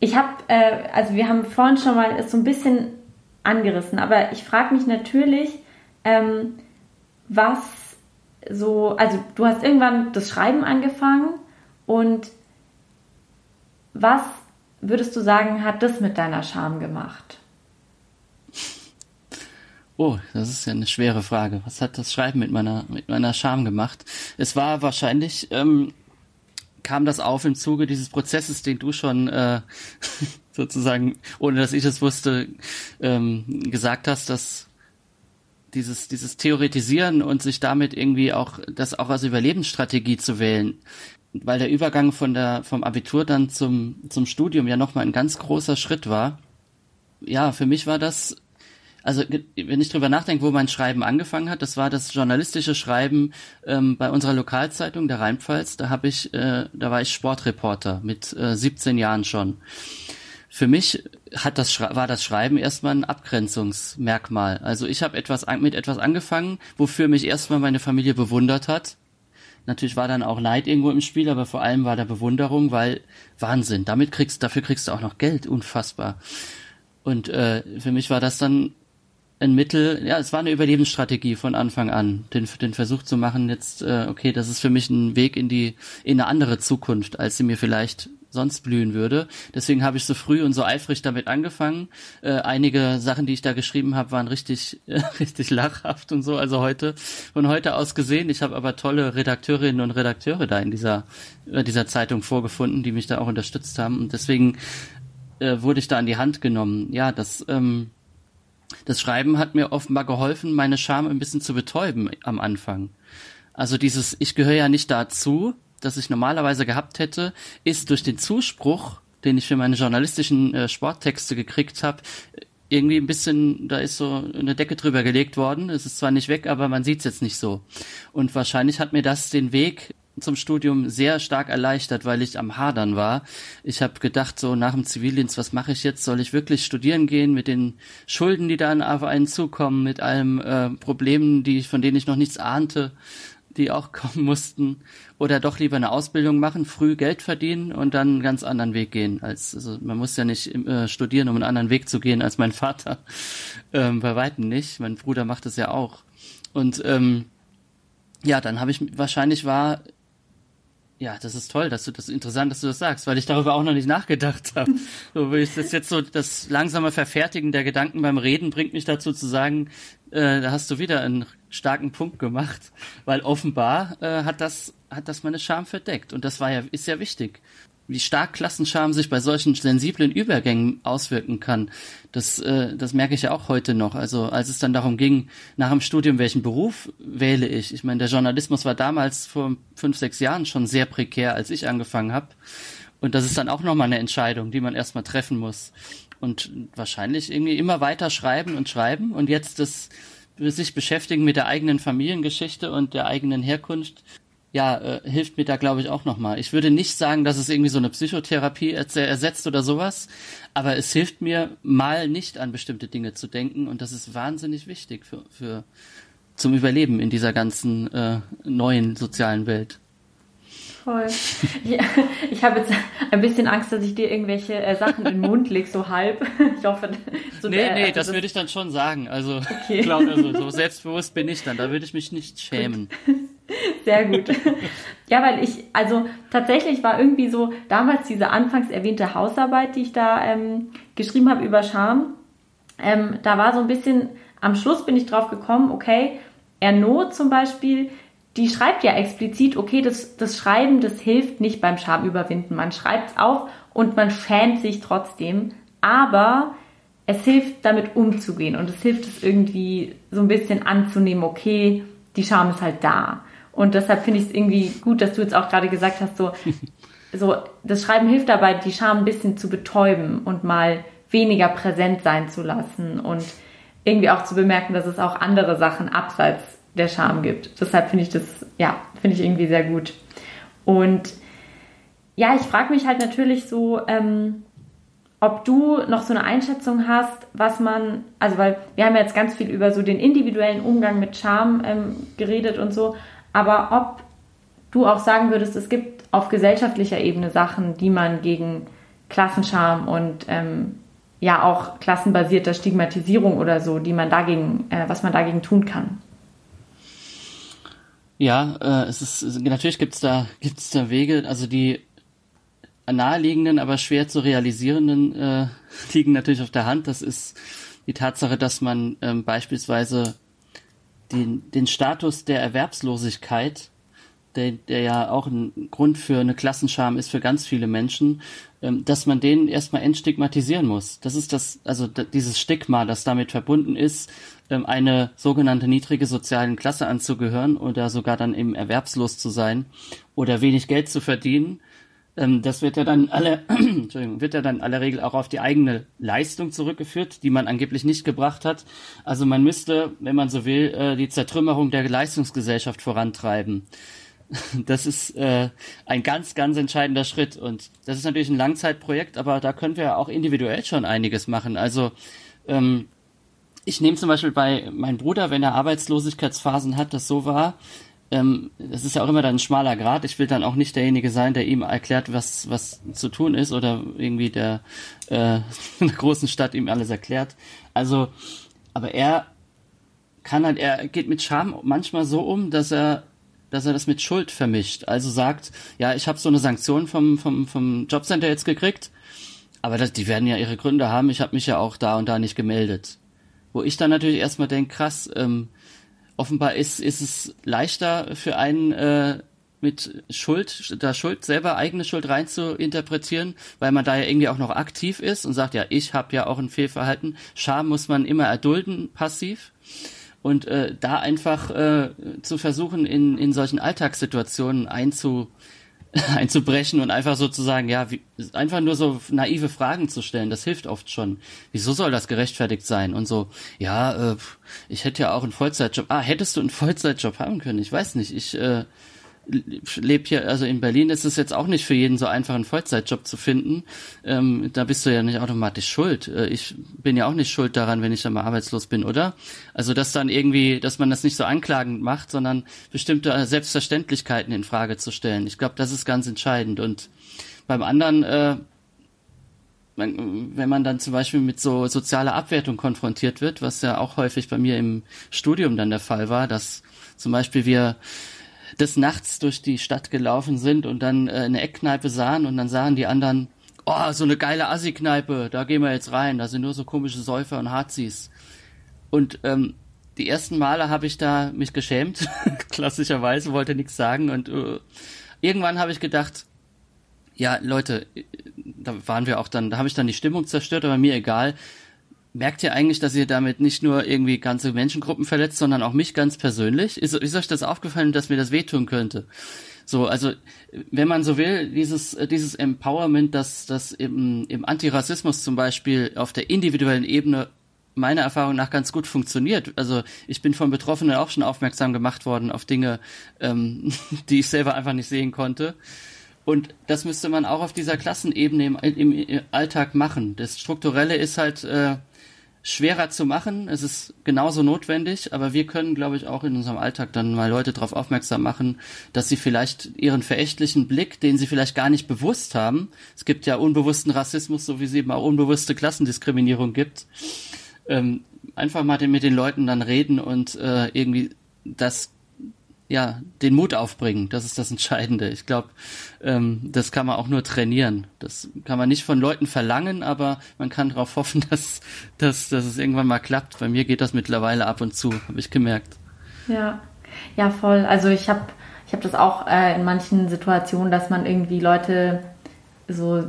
Speaker 1: Ich habe, äh, also wir haben vorhin schon mal so ein bisschen angerissen, aber ich frage mich natürlich, ähm, was so, also du hast irgendwann das Schreiben angefangen und was würdest du sagen, hat das mit deiner Scham gemacht?
Speaker 2: Oh, das ist ja eine schwere Frage. Was hat das Schreiben mit meiner mit meiner Scham gemacht? Es war wahrscheinlich ähm, kam das auf im Zuge dieses Prozesses, den du schon äh, sozusagen, ohne dass ich es wusste, ähm, gesagt hast, dass dieses, dieses Theoretisieren und sich damit irgendwie auch, das auch als Überlebensstrategie zu wählen, weil der Übergang von der, vom Abitur dann zum, zum Studium ja nochmal ein ganz großer Schritt war. Ja, für mich war das also wenn ich drüber nachdenke, wo mein Schreiben angefangen hat, das war das journalistische Schreiben ähm, bei unserer Lokalzeitung der Rheinpfalz. Da habe ich, äh, da war ich Sportreporter mit äh, 17 Jahren schon. Für mich hat das war das Schreiben erstmal ein Abgrenzungsmerkmal. Also ich habe etwas mit etwas angefangen, wofür mich erstmal meine Familie bewundert hat. Natürlich war dann auch Neid irgendwo im Spiel, aber vor allem war da Bewunderung, weil Wahnsinn, damit kriegst, dafür kriegst du auch noch Geld, unfassbar. Und äh, für mich war das dann ein Mittel, ja, es war eine Überlebensstrategie von Anfang an, den, den Versuch zu machen, jetzt, äh, okay, das ist für mich ein Weg in die, in eine andere Zukunft, als sie mir vielleicht sonst blühen würde. Deswegen habe ich so früh und so eifrig damit angefangen. Äh, einige Sachen, die ich da geschrieben habe, waren richtig, äh, richtig lachhaft und so. Also heute, von heute aus gesehen. Ich habe aber tolle Redakteurinnen und Redakteure da in dieser, äh, dieser Zeitung vorgefunden, die mich da auch unterstützt haben. Und deswegen äh, wurde ich da an die Hand genommen. Ja, das, ähm, das Schreiben hat mir offenbar geholfen, meine Scham ein bisschen zu betäuben am Anfang. Also dieses Ich gehöre ja nicht dazu, das ich normalerweise gehabt hätte, ist durch den Zuspruch, den ich für meine journalistischen äh, Sporttexte gekriegt habe, irgendwie ein bisschen, da ist so eine Decke drüber gelegt worden. Es ist zwar nicht weg, aber man sieht es jetzt nicht so. Und wahrscheinlich hat mir das den Weg zum Studium sehr stark erleichtert, weil ich am Hadern war. Ich habe gedacht, so nach dem Zivildienst, was mache ich jetzt? Soll ich wirklich studieren gehen mit den Schulden, die dann auf einen zukommen, mit allen äh, Problemen, die von denen ich noch nichts ahnte, die auch kommen mussten, oder doch lieber eine Ausbildung machen, früh Geld verdienen und dann einen ganz anderen Weg gehen. Als also man muss ja nicht äh, studieren, um einen anderen Weg zu gehen als mein Vater. Ähm, bei weitem nicht. Mein Bruder macht es ja auch. Und ähm, ja, dann habe ich wahrscheinlich war ja, das ist toll, dass du das interessant, dass du das sagst, weil ich darüber auch noch nicht nachgedacht habe. so will ich das jetzt so das langsame Verfertigen der Gedanken beim Reden bringt mich dazu zu sagen, äh, da hast du wieder einen starken Punkt gemacht, weil offenbar äh, hat das hat das meine Scham verdeckt und das war ja ist ja wichtig wie stark Klassenscham sich bei solchen sensiblen Übergängen auswirken kann. Das, äh, das merke ich ja auch heute noch. Also als es dann darum ging, nach dem Studium, welchen Beruf wähle ich. Ich meine, der Journalismus war damals vor fünf, sechs Jahren schon sehr prekär, als ich angefangen habe. Und das ist dann auch nochmal eine Entscheidung, die man erstmal treffen muss. Und wahrscheinlich irgendwie immer weiter schreiben und schreiben und jetzt das sich beschäftigen mit der eigenen Familiengeschichte und der eigenen Herkunft ja, äh, hilft mir da, glaube ich, auch nochmal. Ich würde nicht sagen, dass es irgendwie so eine Psychotherapie ersetzt oder sowas, aber es hilft mir, mal nicht an bestimmte Dinge zu denken und das ist wahnsinnig wichtig für, für zum Überleben in dieser ganzen äh, neuen sozialen Welt.
Speaker 1: Voll. Ja, ich habe jetzt ein bisschen Angst, dass ich dir irgendwelche äh, Sachen in den Mund leg, so halb. Ich hoffe,
Speaker 2: so Nee, nee, also das, das würde ich dann schon sagen. Also, okay. glaub, also so selbstbewusst bin ich dann. Da würde ich mich nicht schämen.
Speaker 1: Sehr gut. Ja, weil ich, also tatsächlich war irgendwie so damals diese anfangs erwähnte Hausarbeit, die ich da ähm, geschrieben habe über Scham. Ähm, da war so ein bisschen, am Schluss bin ich drauf gekommen, okay, Ernaud zum Beispiel, die schreibt ja explizit, okay, das, das Schreiben, das hilft nicht beim Schamüberwinden. Man schreibt es auf und man schämt sich trotzdem, aber es hilft damit umzugehen und es hilft es irgendwie so ein bisschen anzunehmen, okay, die Scham ist halt da. Und deshalb finde ich es irgendwie gut, dass du jetzt auch gerade gesagt hast, so, so, das Schreiben hilft dabei, die Scham ein bisschen zu betäuben und mal weniger präsent sein zu lassen und irgendwie auch zu bemerken, dass es auch andere Sachen abseits der Scham gibt. Deshalb finde ich das, ja, finde ich irgendwie sehr gut. Und ja, ich frage mich halt natürlich so, ähm, ob du noch so eine Einschätzung hast, was man, also weil wir haben jetzt ganz viel über so den individuellen Umgang mit Scham ähm, geredet und so, aber ob du auch sagen würdest, es gibt auf gesellschaftlicher Ebene Sachen, die man gegen Klassenscham und ähm, ja auch klassenbasierter Stigmatisierung oder so, die man dagegen, äh, was man dagegen tun kann.
Speaker 2: Ja, äh, es ist natürlich gibt's da gibt's da Wege, also die naheliegenden, aber schwer zu realisierenden äh, liegen natürlich auf der Hand. Das ist die Tatsache, dass man ähm, beispielsweise den, den Status der Erwerbslosigkeit, der, der ja auch ein Grund für eine Klassenscham ist für ganz viele Menschen, ähm, dass man den erstmal entstigmatisieren muss. Das ist das, also dieses Stigma, das damit verbunden ist, eine sogenannte niedrige sozialen Klasse anzugehören oder sogar dann eben erwerbslos zu sein oder wenig Geld zu verdienen. Ähm, das wird ja dann alle, Entschuldigung, wird ja dann in aller Regel auch auf die eigene Leistung zurückgeführt, die man angeblich nicht gebracht hat. Also man müsste, wenn man so will, äh, die Zertrümmerung der Leistungsgesellschaft vorantreiben. Das ist äh, ein ganz, ganz entscheidender Schritt. Und das ist natürlich ein Langzeitprojekt, aber da können wir auch individuell schon einiges machen. Also ähm, ich nehme zum Beispiel bei meinem Bruder, wenn er Arbeitslosigkeitsphasen hat, das so war, ähm, es ist ja auch immer dann ein schmaler Grad. Ich will dann auch nicht derjenige sein, der ihm erklärt, was, was zu tun ist oder irgendwie der äh, in der großen Stadt ihm alles erklärt. Also, aber er kann halt, er geht mit Scham manchmal so um, dass er dass er das mit Schuld vermischt. Also sagt, ja, ich habe so eine Sanktion vom, vom, vom Jobcenter jetzt gekriegt, aber das, die werden ja ihre Gründe haben, ich habe mich ja auch da und da nicht gemeldet. Wo ich dann natürlich erstmal denke, krass, ähm, offenbar ist, ist es leichter für einen äh, mit Schuld, da Schuld selber eigene Schuld rein zu interpretieren, weil man da ja irgendwie auch noch aktiv ist und sagt, ja, ich habe ja auch ein Fehlverhalten. Scham muss man immer erdulden, passiv. Und äh, da einfach äh, zu versuchen, in, in solchen Alltagssituationen einzu, einzubrechen und einfach sozusagen, ja, wie, einfach nur so naive Fragen zu stellen, das hilft oft schon. Wieso soll das gerechtfertigt sein? Und so, ja, äh, ich hätte ja auch einen Vollzeitjob. Ah, hättest du einen Vollzeitjob haben können? Ich weiß nicht. Ich, äh, lebe hier, also in Berlin ist es jetzt auch nicht für jeden so einfach, einen Vollzeitjob zu finden. Ähm, da bist du ja nicht automatisch schuld. Äh, ich bin ja auch nicht schuld daran, wenn ich dann mal arbeitslos bin, oder? Also dass dann irgendwie, dass man das nicht so anklagend macht, sondern bestimmte Selbstverständlichkeiten in Frage zu stellen. Ich glaube, das ist ganz entscheidend. Und beim anderen, äh, wenn man dann zum Beispiel mit so sozialer Abwertung konfrontiert wird, was ja auch häufig bei mir im Studium dann der Fall war, dass zum Beispiel wir des Nachts durch die Stadt gelaufen sind und dann äh, eine Eckkneipe sahen und dann sahen die anderen, oh, so eine geile Assi-Kneipe, da gehen wir jetzt rein, da sind nur so komische Säufer und Hazis. Und ähm, die ersten Male habe ich da mich geschämt, klassischerweise, wollte nichts sagen und äh, irgendwann habe ich gedacht, ja, Leute, da waren wir auch dann, da habe ich dann die Stimmung zerstört, aber mir egal merkt ihr eigentlich, dass ihr damit nicht nur irgendwie ganze Menschengruppen verletzt, sondern auch mich ganz persönlich? Ist, ist euch das aufgefallen, dass mir das wehtun könnte? So, also wenn man so will, dieses dieses Empowerment, das das im, im Antirassismus zum Beispiel auf der individuellen Ebene meiner Erfahrung nach ganz gut funktioniert. Also ich bin von Betroffenen auch schon aufmerksam gemacht worden auf Dinge, ähm, die ich selber einfach nicht sehen konnte. Und das müsste man auch auf dieser Klassenebene im, im Alltag machen. Das Strukturelle ist halt äh, schwerer zu machen. Es ist genauso notwendig, aber wir können, glaube ich, auch in unserem Alltag dann mal Leute darauf aufmerksam machen, dass sie vielleicht ihren verächtlichen Blick, den sie vielleicht gar nicht bewusst haben, es gibt ja unbewussten Rassismus, so wie es eben auch unbewusste Klassendiskriminierung gibt, ähm, einfach mal mit den Leuten dann reden und äh, irgendwie das ja, den Mut aufbringen, das ist das Entscheidende. Ich glaube, ähm, das kann man auch nur trainieren. Das kann man nicht von Leuten verlangen, aber man kann darauf hoffen, dass, dass, dass es irgendwann mal klappt. Bei mir geht das mittlerweile ab und zu, habe ich gemerkt.
Speaker 1: Ja, ja, voll. Also ich habe ich hab das auch äh, in manchen Situationen, dass man irgendwie Leute so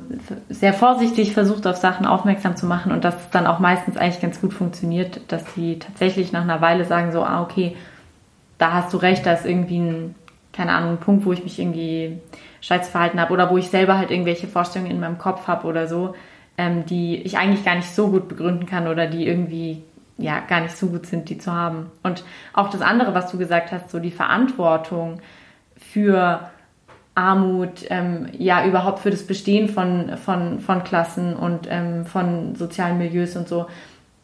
Speaker 1: sehr vorsichtig versucht, auf Sachen aufmerksam zu machen und das dann auch meistens eigentlich ganz gut funktioniert, dass die tatsächlich nach einer Weile sagen so, ah, okay, da hast du recht, da ist irgendwie ein, keine Ahnung, ein Punkt, wo ich mich irgendwie scheiße verhalten habe oder wo ich selber halt irgendwelche Vorstellungen in meinem Kopf habe oder so, ähm, die ich eigentlich gar nicht so gut begründen kann oder die irgendwie ja gar nicht so gut sind, die zu haben. Und auch das andere, was du gesagt hast, so die Verantwortung für Armut, ähm, ja überhaupt für das Bestehen von, von, von Klassen und ähm, von sozialen Milieus und so,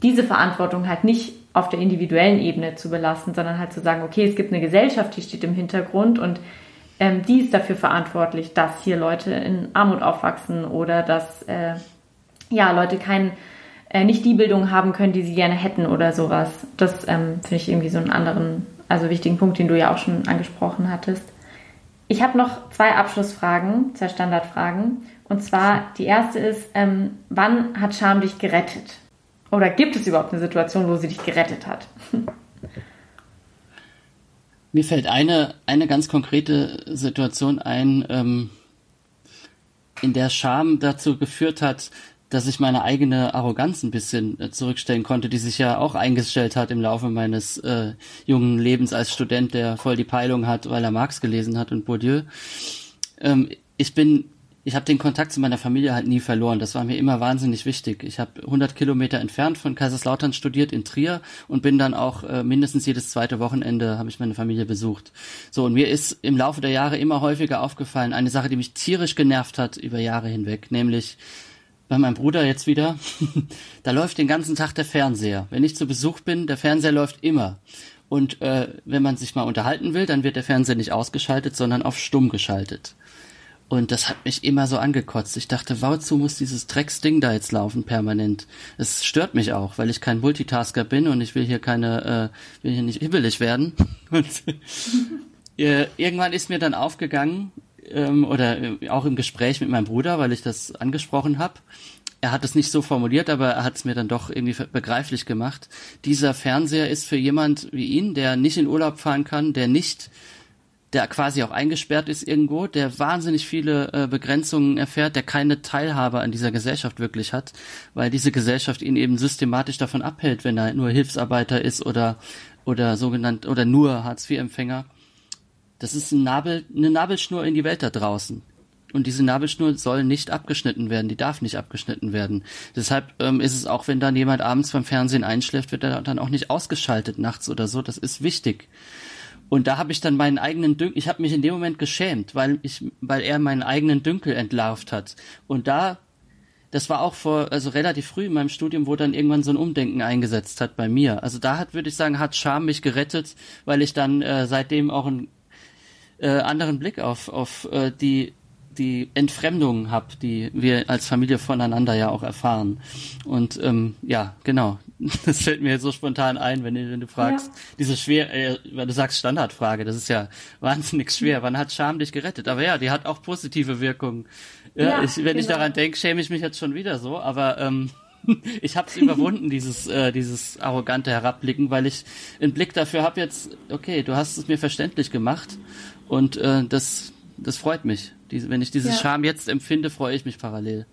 Speaker 1: diese Verantwortung halt nicht auf der individuellen Ebene zu belassen, sondern halt zu sagen, okay, es gibt eine Gesellschaft, die steht im Hintergrund und ähm, die ist dafür verantwortlich, dass hier Leute in Armut aufwachsen oder dass äh, ja Leute kein äh, nicht die Bildung haben können, die sie gerne hätten oder sowas. Das ähm, finde ich irgendwie so einen anderen, also wichtigen Punkt, den du ja auch schon angesprochen hattest. Ich habe noch zwei Abschlussfragen, zwei Standardfragen. Und zwar die erste ist, ähm, wann hat Scham dich gerettet? Oder gibt es überhaupt eine Situation, wo sie dich gerettet hat?
Speaker 2: Mir fällt eine, eine ganz konkrete Situation ein, ähm, in der Scham dazu geführt hat, dass ich meine eigene Arroganz ein bisschen äh, zurückstellen konnte, die sich ja auch eingestellt hat im Laufe meines äh, jungen Lebens als Student, der voll die Peilung hat, weil er Marx gelesen hat und Bourdieu. Ähm, ich bin ich habe den Kontakt zu meiner Familie halt nie verloren. Das war mir immer wahnsinnig wichtig. Ich habe 100 Kilometer entfernt von Kaiserslautern studiert in Trier und bin dann auch äh, mindestens jedes zweite Wochenende habe ich meine Familie besucht. So und mir ist im Laufe der Jahre immer häufiger aufgefallen eine Sache, die mich tierisch genervt hat über Jahre hinweg, nämlich bei meinem Bruder jetzt wieder. da läuft den ganzen Tag der Fernseher. Wenn ich zu Besuch bin, der Fernseher läuft immer. Und äh, wenn man sich mal unterhalten will, dann wird der Fernseher nicht ausgeschaltet, sondern auf stumm geschaltet. Und das hat mich immer so angekotzt. Ich dachte, wozu muss dieses Drecksding da jetzt laufen permanent? Es stört mich auch, weil ich kein Multitasker bin und ich will hier keine, äh, will hier nicht hibbelig werden. Und äh, irgendwann ist mir dann aufgegangen, ähm, oder äh, auch im Gespräch mit meinem Bruder, weil ich das angesprochen habe. Er hat es nicht so formuliert, aber er hat es mir dann doch irgendwie begreiflich gemacht. Dieser Fernseher ist für jemand wie ihn, der nicht in Urlaub fahren kann, der nicht der quasi auch eingesperrt ist irgendwo, der wahnsinnig viele äh, Begrenzungen erfährt, der keine Teilhabe an dieser Gesellschaft wirklich hat, weil diese Gesellschaft ihn eben systematisch davon abhält, wenn er nur Hilfsarbeiter ist oder oder sogenannt oder nur Hartz-IV-Empfänger. Das ist ein Nabel, eine Nabelschnur in die Welt da draußen. Und diese Nabelschnur soll nicht abgeschnitten werden, die darf nicht abgeschnitten werden. Deshalb ähm, ist es auch, wenn dann jemand abends beim Fernsehen einschläft, wird er dann auch nicht ausgeschaltet nachts oder so. Das ist wichtig. Und da habe ich dann meinen eigenen Dünkel, ich habe mich in dem Moment geschämt, weil ich, weil er meinen eigenen Dünkel entlarvt hat. Und da, das war auch vor, also relativ früh in meinem Studium, wo dann irgendwann so ein Umdenken eingesetzt hat bei mir. Also da hat, würde ich sagen, hat Scham mich gerettet, weil ich dann äh, seitdem auch einen äh, anderen Blick auf, auf äh, die die Entfremdung habe, die wir als Familie voneinander ja auch erfahren. Und ähm, ja, genau. Das fällt mir jetzt so spontan ein, wenn, wenn du fragst, ja. diese schwer, äh, weil du sagst Standardfrage, das ist ja wahnsinnig schwer. Wann hat Scham dich gerettet? Aber ja, die hat auch positive Wirkungen. Ja, ja ich, wenn genau. ich daran denke, schäme ich mich jetzt schon wieder so, aber ähm, ich habe es überwunden, dieses, äh, dieses arrogante Herabblicken, weil ich einen Blick dafür habe jetzt, okay, du hast es mir verständlich gemacht und äh, das, das freut mich. Diese, wenn ich dieses ja. Scham jetzt empfinde, freue ich mich parallel.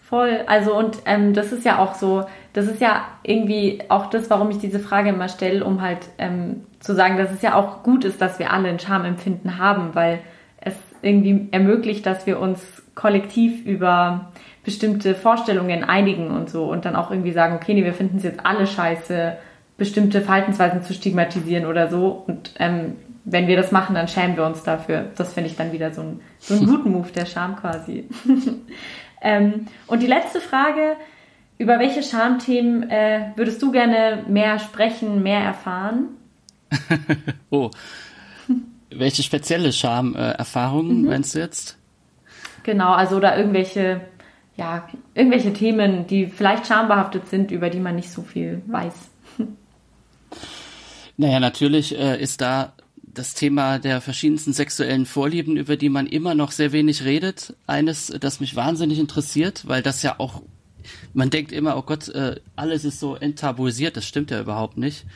Speaker 1: Voll, also und ähm, das ist ja auch so, das ist ja irgendwie auch das, warum ich diese Frage immer stelle, um halt ähm, zu sagen, dass es ja auch gut ist, dass wir alle ein Schamempfinden haben, weil es irgendwie ermöglicht, dass wir uns kollektiv über bestimmte Vorstellungen einigen und so und dann auch irgendwie sagen, okay, nee, wir finden es jetzt alle scheiße, bestimmte Verhaltensweisen zu stigmatisieren oder so und ähm, wenn wir das machen, dann schämen wir uns dafür. Das finde ich dann wieder so, ein, so einen guten Move der Scham quasi. ähm, und die letzte Frage, über welche Schamthemen äh, würdest du gerne mehr sprechen, mehr erfahren?
Speaker 2: oh, welche spezielle Schamerfahrungen mhm. meinst du jetzt?
Speaker 1: Genau, also oder irgendwelche, ja, irgendwelche Themen, die vielleicht schambehaftet sind, über die man nicht so viel weiß.
Speaker 2: Naja, natürlich äh, ist da das Thema der verschiedensten sexuellen Vorlieben, über die man immer noch sehr wenig redet. Eines, das mich wahnsinnig interessiert, weil das ja auch, man denkt immer, oh Gott, äh, alles ist so enttabuisiert, das stimmt ja überhaupt nicht.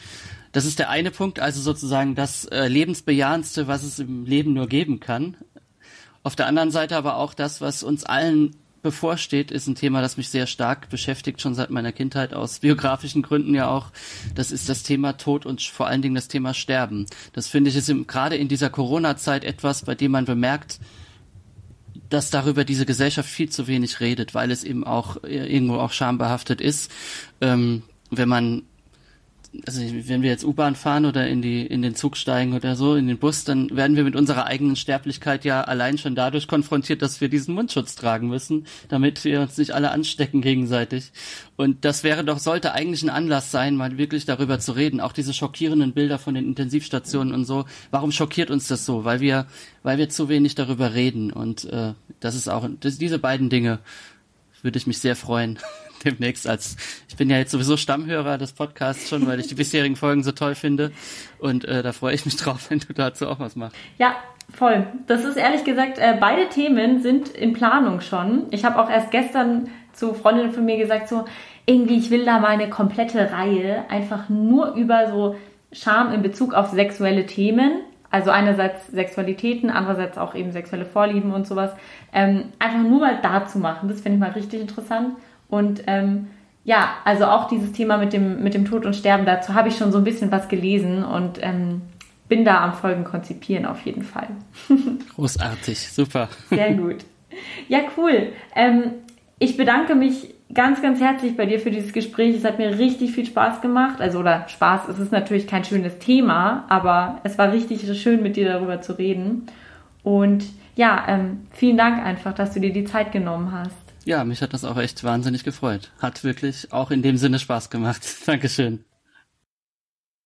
Speaker 2: Das ist der eine Punkt, also sozusagen das äh, lebensbejahendste, was es im Leben nur geben kann. Auf der anderen Seite aber auch das, was uns allen bevorsteht, ist ein Thema, das mich sehr stark beschäftigt, schon seit meiner Kindheit aus biografischen Gründen ja auch. Das ist das Thema Tod und vor allen Dingen das Thema Sterben. Das finde ich ist gerade in dieser Corona-Zeit etwas, bei dem man bemerkt, dass darüber diese Gesellschaft viel zu wenig redet, weil es eben auch äh, irgendwo auch schambehaftet ist. Ähm, wenn man also wenn wir jetzt U-Bahn fahren oder in die in den Zug steigen oder so in den Bus, dann werden wir mit unserer eigenen Sterblichkeit ja allein schon dadurch konfrontiert, dass wir diesen Mundschutz tragen müssen, damit wir uns nicht alle anstecken gegenseitig. Und das wäre doch sollte eigentlich ein Anlass sein, mal wirklich darüber zu reden. Auch diese schockierenden Bilder von den Intensivstationen und so. Warum schockiert uns das so? Weil wir weil wir zu wenig darüber reden. Und äh, das ist auch das, diese beiden Dinge würde ich mich sehr freuen. demnächst als, ich bin ja jetzt sowieso Stammhörer des Podcasts schon, weil ich die bisherigen Folgen so toll finde. Und äh, da freue ich mich drauf, wenn du dazu auch was machst.
Speaker 1: Ja, voll. Das ist ehrlich gesagt, äh, beide Themen sind in Planung schon. Ich habe auch erst gestern zu Freundinnen von mir gesagt, so, irgendwie, ich will da mal eine komplette Reihe einfach nur über so Scham in Bezug auf sexuelle Themen also einerseits Sexualitäten, andererseits auch eben sexuelle Vorlieben und sowas, ähm, einfach nur mal da zu machen. Das finde ich mal richtig interessant. Und ähm, ja, also auch dieses Thema mit dem, mit dem Tod und Sterben, dazu habe ich schon so ein bisschen was gelesen und ähm, bin da am Folgen konzipieren auf jeden Fall.
Speaker 2: Großartig, super.
Speaker 1: Sehr gut. Ja, cool. Ähm, ich bedanke mich ganz, ganz herzlich bei dir für dieses Gespräch. Es hat mir richtig viel Spaß gemacht. Also, oder Spaß, es ist natürlich kein schönes Thema, aber es war richtig schön, mit dir darüber zu reden. Und ja, ähm, vielen Dank einfach, dass du dir die Zeit genommen hast.
Speaker 2: Ja, mich hat das auch echt wahnsinnig gefreut. Hat wirklich auch in dem Sinne Spaß gemacht. Dankeschön.